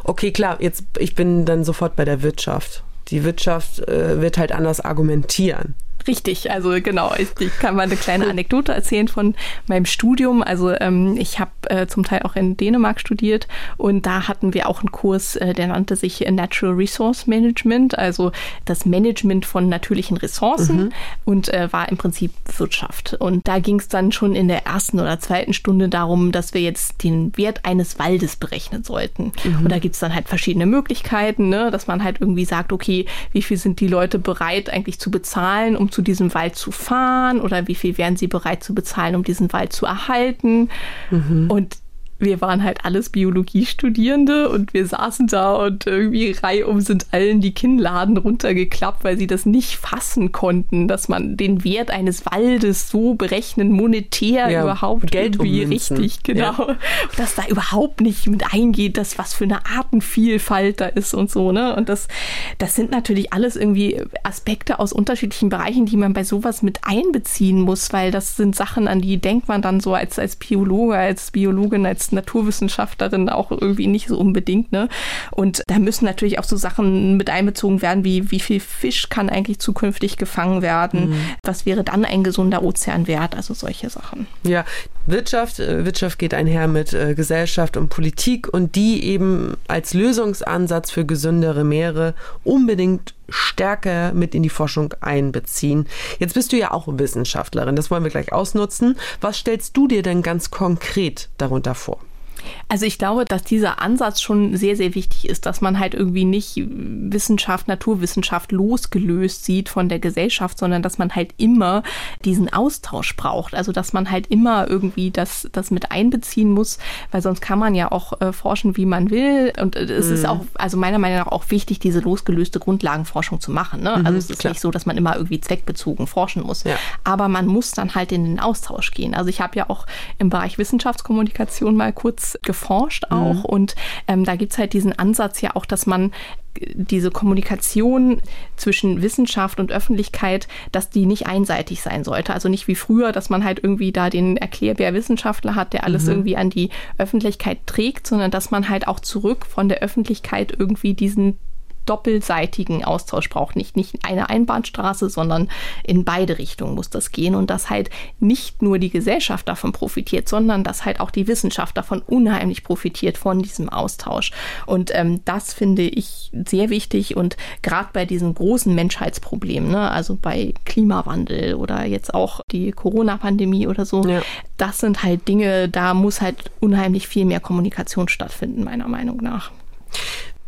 Okay, klar, jetzt ich bin dann sofort bei der Wirtschaft Die Wirtschaft äh, wird halt anders argumentieren. Richtig, also genau. Ich, ich, kann mal eine kleine Anekdote erzählen von meinem Studium. Also ähm, ich habe äh, zum Teil auch in Dänemark studiert und da hatten wir auch einen Kurs, äh, der nannte sich Natural Resource Management, also das Management von natürlichen Ressourcen mhm. und äh, war im Prinzip Wirtschaft. Und da ging es dann schon in der ersten oder zweiten Stunde darum, dass wir jetzt den Wert eines Waldes berechnen sollten. Mhm. Und da gibt es dann halt verschiedene Möglichkeiten, ne? dass man halt irgendwie sagt, okay, wie viel sind die Leute bereit eigentlich zu bezahlen, um zu diesem Wald zu fahren oder wie viel wären sie bereit zu bezahlen, um diesen Wald zu erhalten. Mhm. Und wir waren halt alles Biologiestudierende und wir saßen da und irgendwie reihum sind allen die Kinnladen runtergeklappt, weil sie das nicht fassen konnten, dass man den Wert eines Waldes so berechnen, monetär ja, überhaupt Geld irgendwie richtig, genau. Ja. Dass da überhaupt nicht mit eingeht, dass was für eine Artenvielfalt da ist und so, ne? Und das, das sind natürlich alles irgendwie Aspekte aus unterschiedlichen Bereichen, die man bei sowas mit einbeziehen muss, weil das sind Sachen, an die denkt man dann so als, als Biologe, als Biologin, als Naturwissenschaftlerin auch irgendwie nicht so unbedingt. Ne? Und da müssen natürlich auch so Sachen mit einbezogen werden, wie wie viel Fisch kann eigentlich zukünftig gefangen werden? Mhm. Was wäre dann ein gesunder Ozeanwert? Also solche Sachen. Ja, Wirtschaft, äh, Wirtschaft geht einher mit äh, Gesellschaft und Politik und die eben als Lösungsansatz für gesündere Meere unbedingt stärker mit in die Forschung einbeziehen. Jetzt bist du ja auch Wissenschaftlerin, das wollen wir gleich ausnutzen. Was stellst du dir denn ganz konkret darunter vor? Also ich glaube, dass dieser Ansatz schon sehr, sehr wichtig ist, dass man halt irgendwie nicht Wissenschaft, Naturwissenschaft losgelöst sieht von der Gesellschaft, sondern dass man halt immer diesen Austausch braucht. Also dass man halt immer irgendwie das, das mit einbeziehen muss, weil sonst kann man ja auch äh, forschen, wie man will. Und äh, es mhm. ist auch, also meiner Meinung nach auch wichtig, diese losgelöste Grundlagenforschung zu machen. Ne? Also mhm, es ist klar. nicht so, dass man immer irgendwie zweckbezogen forschen muss. Ja. Aber man muss dann halt in den Austausch gehen. Also ich habe ja auch im Bereich Wissenschaftskommunikation mal kurz geforscht auch. Mhm. Und ähm, da gibt es halt diesen Ansatz ja auch, dass man diese Kommunikation zwischen Wissenschaft und Öffentlichkeit, dass die nicht einseitig sein sollte. Also nicht wie früher, dass man halt irgendwie da den Erklärbär-Wissenschaftler hat, der alles mhm. irgendwie an die Öffentlichkeit trägt, sondern dass man halt auch zurück von der Öffentlichkeit irgendwie diesen doppelseitigen Austausch braucht. Nicht, nicht eine Einbahnstraße, sondern in beide Richtungen muss das gehen und dass halt nicht nur die Gesellschaft davon profitiert, sondern dass halt auch die Wissenschaft davon unheimlich profitiert von diesem Austausch. Und ähm, das finde ich sehr wichtig und gerade bei diesen großen Menschheitsproblemen, ne, also bei Klimawandel oder jetzt auch die Corona-Pandemie oder so, ja. das sind halt Dinge, da muss halt unheimlich viel mehr Kommunikation stattfinden, meiner Meinung nach.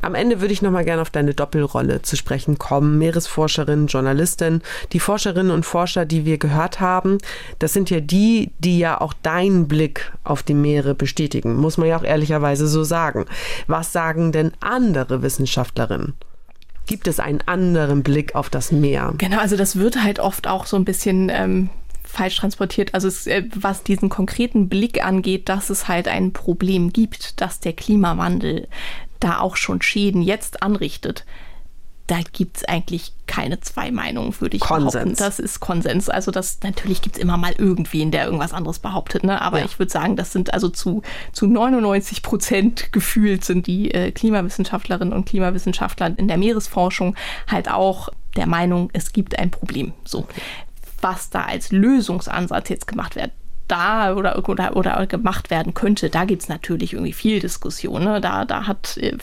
Am Ende würde ich noch mal gerne auf deine Doppelrolle zu sprechen kommen. Meeresforscherin, Journalistin. Die Forscherinnen und Forscher, die wir gehört haben, das sind ja die, die ja auch deinen Blick auf die Meere bestätigen. Muss man ja auch ehrlicherweise so sagen. Was sagen denn andere Wissenschaftlerinnen? Gibt es einen anderen Blick auf das Meer? Genau, also das wird halt oft auch so ein bisschen ähm, falsch transportiert. Also es, äh, was diesen konkreten Blick angeht, dass es halt ein Problem gibt, dass der Klimawandel da auch schon Schäden jetzt anrichtet, da gibt es eigentlich keine zwei Meinungen, würde ich Konsens. behaupten. Das ist Konsens. Also das natürlich gibt es immer mal irgendwen, der irgendwas anderes behauptet. Ne? Aber ja. ich würde sagen, das sind also zu, zu 99 Prozent gefühlt sind die äh, Klimawissenschaftlerinnen und Klimawissenschaftler in der Meeresforschung halt auch der Meinung, es gibt ein Problem. So. Was da als Lösungsansatz jetzt gemacht wird, da oder, oder, oder gemacht werden könnte, da gibt es natürlich irgendwie viel Diskussion. Ne? Da, da hat äh,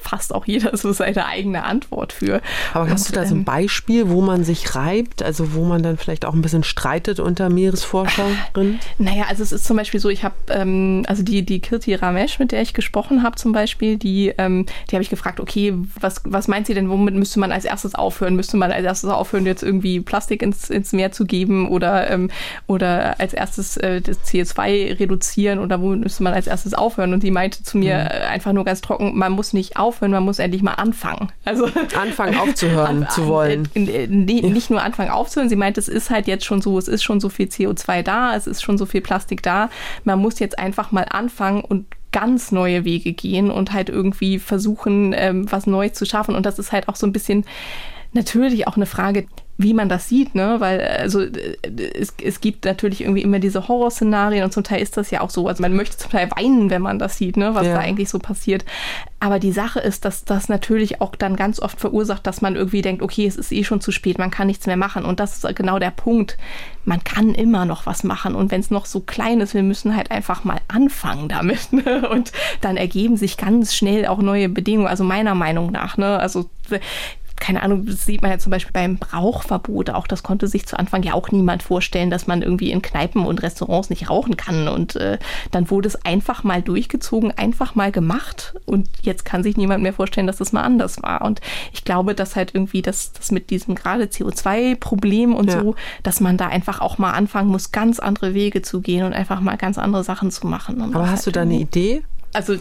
fast auch jeder so seine eigene Antwort für. Aber hast Und, du da so ein ähm, Beispiel, wo man sich reibt, also wo man dann vielleicht auch ein bisschen streitet unter Meeresforscherinnen? Naja, also es ist zum Beispiel so, ich habe, ähm, also die, die Kirti Ramesh, mit der ich gesprochen habe zum Beispiel, die, ähm, die habe ich gefragt, okay, was, was meint sie denn, womit müsste man als erstes aufhören? Müsste man als erstes aufhören, jetzt irgendwie Plastik ins, ins Meer zu geben oder, ähm, oder als erstes äh, das CO2 reduzieren oder womit müsste man als erstes aufhören? Und die meinte zu mir mhm. einfach nur ganz trocken, man muss nicht aufhören, aufhören, man muss endlich mal anfangen. Also anfangen aufzuhören an, zu wollen. Nicht nur anfangen aufzuhören, sie meint, es ist halt jetzt schon so, es ist schon so viel CO2 da, es ist schon so viel Plastik da. Man muss jetzt einfach mal anfangen und ganz neue Wege gehen und halt irgendwie versuchen, ähm, was Neues zu schaffen. Und das ist halt auch so ein bisschen natürlich auch eine Frage wie man das sieht, ne? Weil also es, es gibt natürlich irgendwie immer diese Horrorszenarien und zum Teil ist das ja auch so. Also man möchte zum Teil weinen, wenn man das sieht, ne? Was ja. da eigentlich so passiert. Aber die Sache ist, dass das natürlich auch dann ganz oft verursacht, dass man irgendwie denkt, okay, es ist eh schon zu spät, man kann nichts mehr machen. Und das ist genau der Punkt. Man kann immer noch was machen. Und wenn es noch so klein ist, wir müssen halt einfach mal anfangen damit. Ne? Und dann ergeben sich ganz schnell auch neue Bedingungen. Also meiner Meinung nach. Ne? Also keine Ahnung, das sieht man ja zum Beispiel beim Rauchverbot auch. Das konnte sich zu Anfang ja auch niemand vorstellen, dass man irgendwie in Kneipen und Restaurants nicht rauchen kann. Und äh, dann wurde es einfach mal durchgezogen, einfach mal gemacht. Und jetzt kann sich niemand mehr vorstellen, dass das mal anders war. Und ich glaube, dass halt irgendwie das, das mit diesem gerade CO2-Problem und ja. so, dass man da einfach auch mal anfangen muss, ganz andere Wege zu gehen und einfach mal ganz andere Sachen zu machen. Aber hast halt du da eine Idee? Also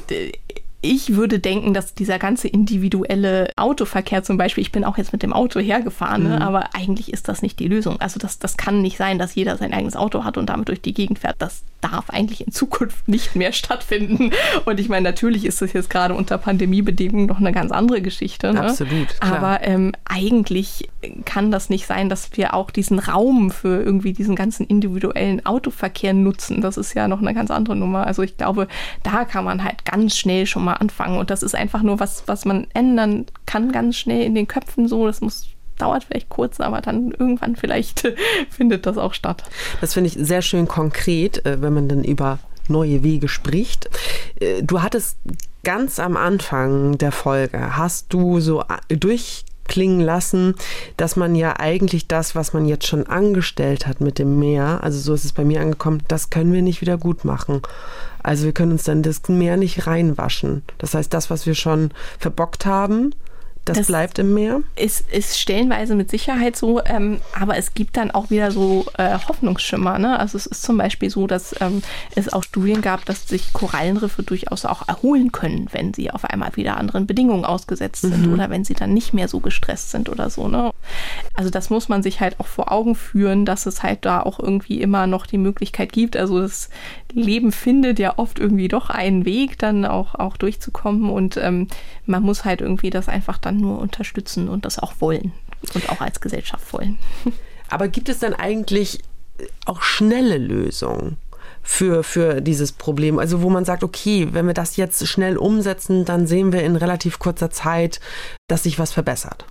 ich würde denken, dass dieser ganze individuelle Autoverkehr zum Beispiel, ich bin auch jetzt mit dem Auto hergefahren, ne, mhm. aber eigentlich ist das nicht die Lösung. Also das, das kann nicht sein, dass jeder sein eigenes Auto hat und damit durch die Gegend fährt. Das darf eigentlich in Zukunft nicht mehr stattfinden. Und ich meine, natürlich ist das jetzt gerade unter Pandemiebedingungen noch eine ganz andere Geschichte. Ne? Absolut. Klar. Aber ähm, eigentlich kann das nicht sein, dass wir auch diesen Raum für irgendwie diesen ganzen individuellen Autoverkehr nutzen. Das ist ja noch eine ganz andere Nummer. Also ich glaube, da kann man halt ganz schnell schon mal anfangen. Und das ist einfach nur was, was man ändern kann, ganz schnell in den Köpfen so. Das muss dauert vielleicht kurz, aber dann irgendwann vielleicht findet das auch statt. Das finde ich sehr schön konkret, äh, wenn man dann über neue Wege spricht. Äh, du hattest ganz am Anfang der Folge, hast du so äh, durchklingen lassen, dass man ja eigentlich das, was man jetzt schon angestellt hat mit dem Meer, also so ist es bei mir angekommen, das können wir nicht wieder gut machen. Also wir können uns dann das Meer nicht reinwaschen. Das heißt, das, was wir schon verbockt haben, das, das, bleibt im Meer? Ist, ist stellenweise mit Sicherheit so, ähm, aber es gibt dann auch wieder so äh, Hoffnungsschimmer. Ne? Also es ist zum Beispiel so, dass ähm, es auch Studien gab, dass sich Korallenriffe durchaus auch erholen können, wenn sie auf einmal wieder anderen Bedingungen ausgesetzt sind mhm. oder wenn sie dann nicht mehr so gestresst sind oder so. Ne? Also das muss man sich halt auch vor Augen führen, dass es halt da auch irgendwie immer noch die Möglichkeit gibt. Also das Leben findet ja oft irgendwie doch einen Weg, dann auch, auch durchzukommen und ähm, man muss halt irgendwie das einfach dann nur unterstützen und das auch wollen und auch als Gesellschaft wollen. Aber gibt es dann eigentlich auch schnelle Lösungen? Für, für dieses Problem. Also wo man sagt, okay, wenn wir das jetzt schnell umsetzen, dann sehen wir in relativ kurzer Zeit, dass sich was verbessert.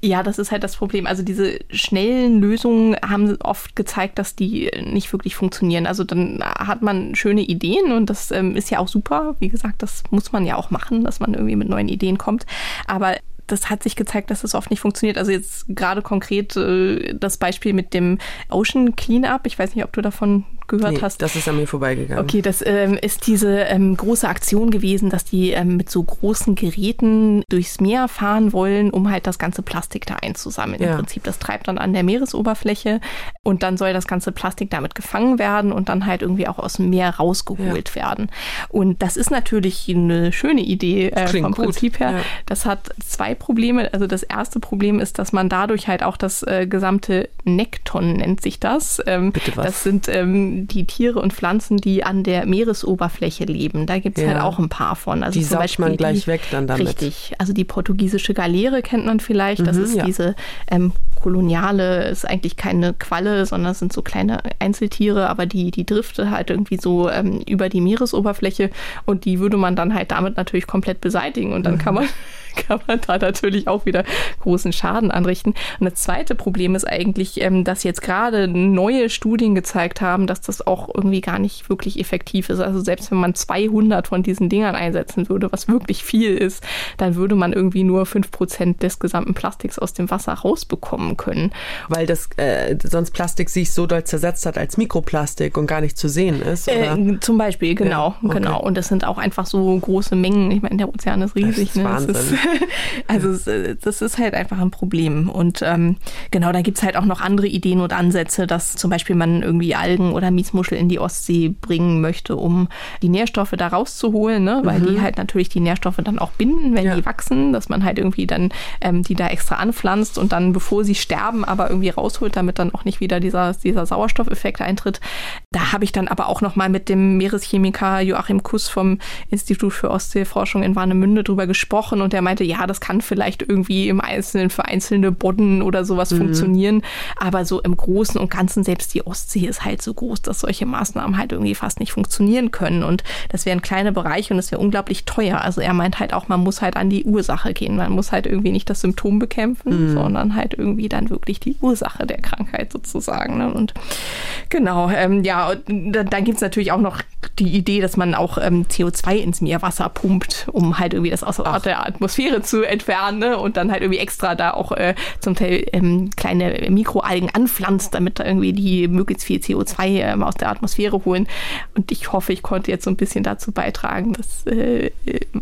Ja, das ist halt das Problem. Also diese schnellen Lösungen haben oft gezeigt, dass die nicht wirklich funktionieren. Also dann hat man schöne Ideen und das ähm, ist ja auch super. Wie gesagt, das muss man ja auch machen, dass man irgendwie mit neuen Ideen kommt. Aber das hat sich gezeigt, dass das oft nicht funktioniert. Also jetzt gerade konkret äh, das Beispiel mit dem Ocean Cleanup. Ich weiß nicht, ob du davon gehört nee, hast. Das ist an mir vorbeigegangen. Okay, das ähm, ist diese ähm, große Aktion gewesen, dass die ähm, mit so großen Geräten durchs Meer fahren wollen, um halt das ganze Plastik da einzusammeln. Ja. Im Prinzip, das treibt dann an der Meeresoberfläche und dann soll das ganze Plastik damit gefangen werden und dann halt irgendwie auch aus dem Meer rausgeholt ja. werden. Und das ist natürlich eine schöne Idee äh, vom gut. Prinzip her. Ja. Das hat zwei Probleme. Also das erste Problem ist, dass man dadurch halt auch das äh, gesamte Nekton nennt sich das. Ähm, Bitte was? Das sind ähm, die Tiere und Pflanzen, die an der Meeresoberfläche leben. Da gibt es halt ja. halt auch ein paar von. Also die zum Beispiel man gleich die, weg dann damit. Richtig. Also die portugiesische Galeere kennt man vielleicht. Das mhm, ist ja. diese ähm, koloniale, ist eigentlich keine Qualle, sondern es sind so kleine Einzeltiere, aber die, die drifte halt irgendwie so ähm, über die Meeresoberfläche und die würde man dann halt damit natürlich komplett beseitigen und dann mhm. kann man kann man da natürlich auch wieder großen Schaden anrichten. Und das zweite Problem ist eigentlich, ähm, dass jetzt gerade neue Studien gezeigt haben, dass das auch irgendwie gar nicht wirklich effektiv ist. Also selbst wenn man 200 von diesen Dingern einsetzen würde, was wirklich viel ist, dann würde man irgendwie nur 5% des gesamten Plastiks aus dem Wasser rausbekommen können. Weil das äh, sonst Plastik sich so doll zersetzt hat als Mikroplastik und gar nicht zu sehen ist? Äh, zum Beispiel, genau. Ja, okay. genau. Und das sind auch einfach so große Mengen. Ich meine, der Ozean ist riesig. Das ist ne? Wahnsinn. Also äh, das ist halt einfach ein Problem. Und ähm, genau, da gibt es halt auch noch andere Ideen und Ansätze, dass zum Beispiel man irgendwie Algen oder Miesmuschel in die Ostsee bringen möchte, um die Nährstoffe da rauszuholen, ne? weil mhm. die halt natürlich die Nährstoffe dann auch binden, wenn ja. die wachsen, dass man halt irgendwie dann ähm, die da extra anpflanzt und dann, bevor sie sterben, aber irgendwie rausholt, damit dann auch nicht wieder dieser, dieser Sauerstoffeffekt eintritt. Da habe ich dann aber auch noch mal mit dem Meereschemiker Joachim Kuss vom Institut für Ostseeforschung in Warnemünde drüber gesprochen und der meinte, ja, das kann vielleicht irgendwie im Einzelnen für einzelne Bodden oder sowas mhm. funktionieren, aber so im Großen und Ganzen selbst die Ostsee ist halt so groß, dass solche Maßnahmen halt irgendwie fast nicht funktionieren können und das wären kleine Bereiche und das wäre unglaublich teuer. Also er meint halt auch, man muss halt an die Ursache gehen. Man muss halt irgendwie nicht das Symptom bekämpfen, mhm. sondern halt irgendwie dann wirklich die Ursache der Krankheit sozusagen. Ne? Und genau, ähm, ja, dann, dann gibt es natürlich auch noch die Idee, dass man auch ähm, CO2 ins Meerwasser pumpt, um halt irgendwie das aus Ach. der Atmosphäre zu entfernen ne? und dann halt irgendwie extra da auch äh, zum Teil ähm, kleine Mikroalgen anpflanzt, damit da irgendwie die möglichst viel CO2 ähm, aus der Atmosphäre holen. Und ich hoffe, ich konnte jetzt so ein bisschen dazu beitragen, dass äh,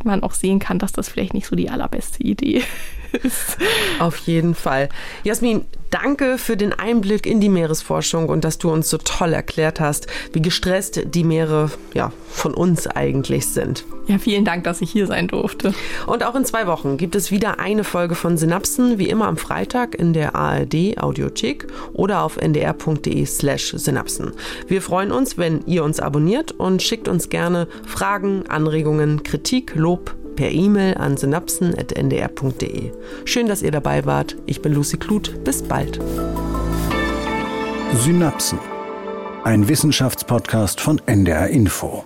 man auch sehen kann, dass das vielleicht nicht so die allerbeste Idee ist. Auf jeden Fall. Jasmin, danke für den Einblick in die Meeresforschung und dass du uns so toll erklärt hast, wie gestresst die Meere ja, von uns eigentlich sind. Ja, vielen Dank, dass ich hier sein durfte. Und auch in zwei Wochen gibt es wieder eine Folge von Synapsen, wie immer am Freitag in der ARD Audiothek oder auf ndr.de slash Synapsen. Wir freuen uns, wenn ihr uns abonniert und schickt uns gerne Fragen, Anregungen, Kritik, Lob, per E-Mail an synapsen.ndr.de. Schön, dass ihr dabei wart. Ich bin Lucy Kluth. Bis bald. Synapsen. Ein Wissenschaftspodcast von NDR Info.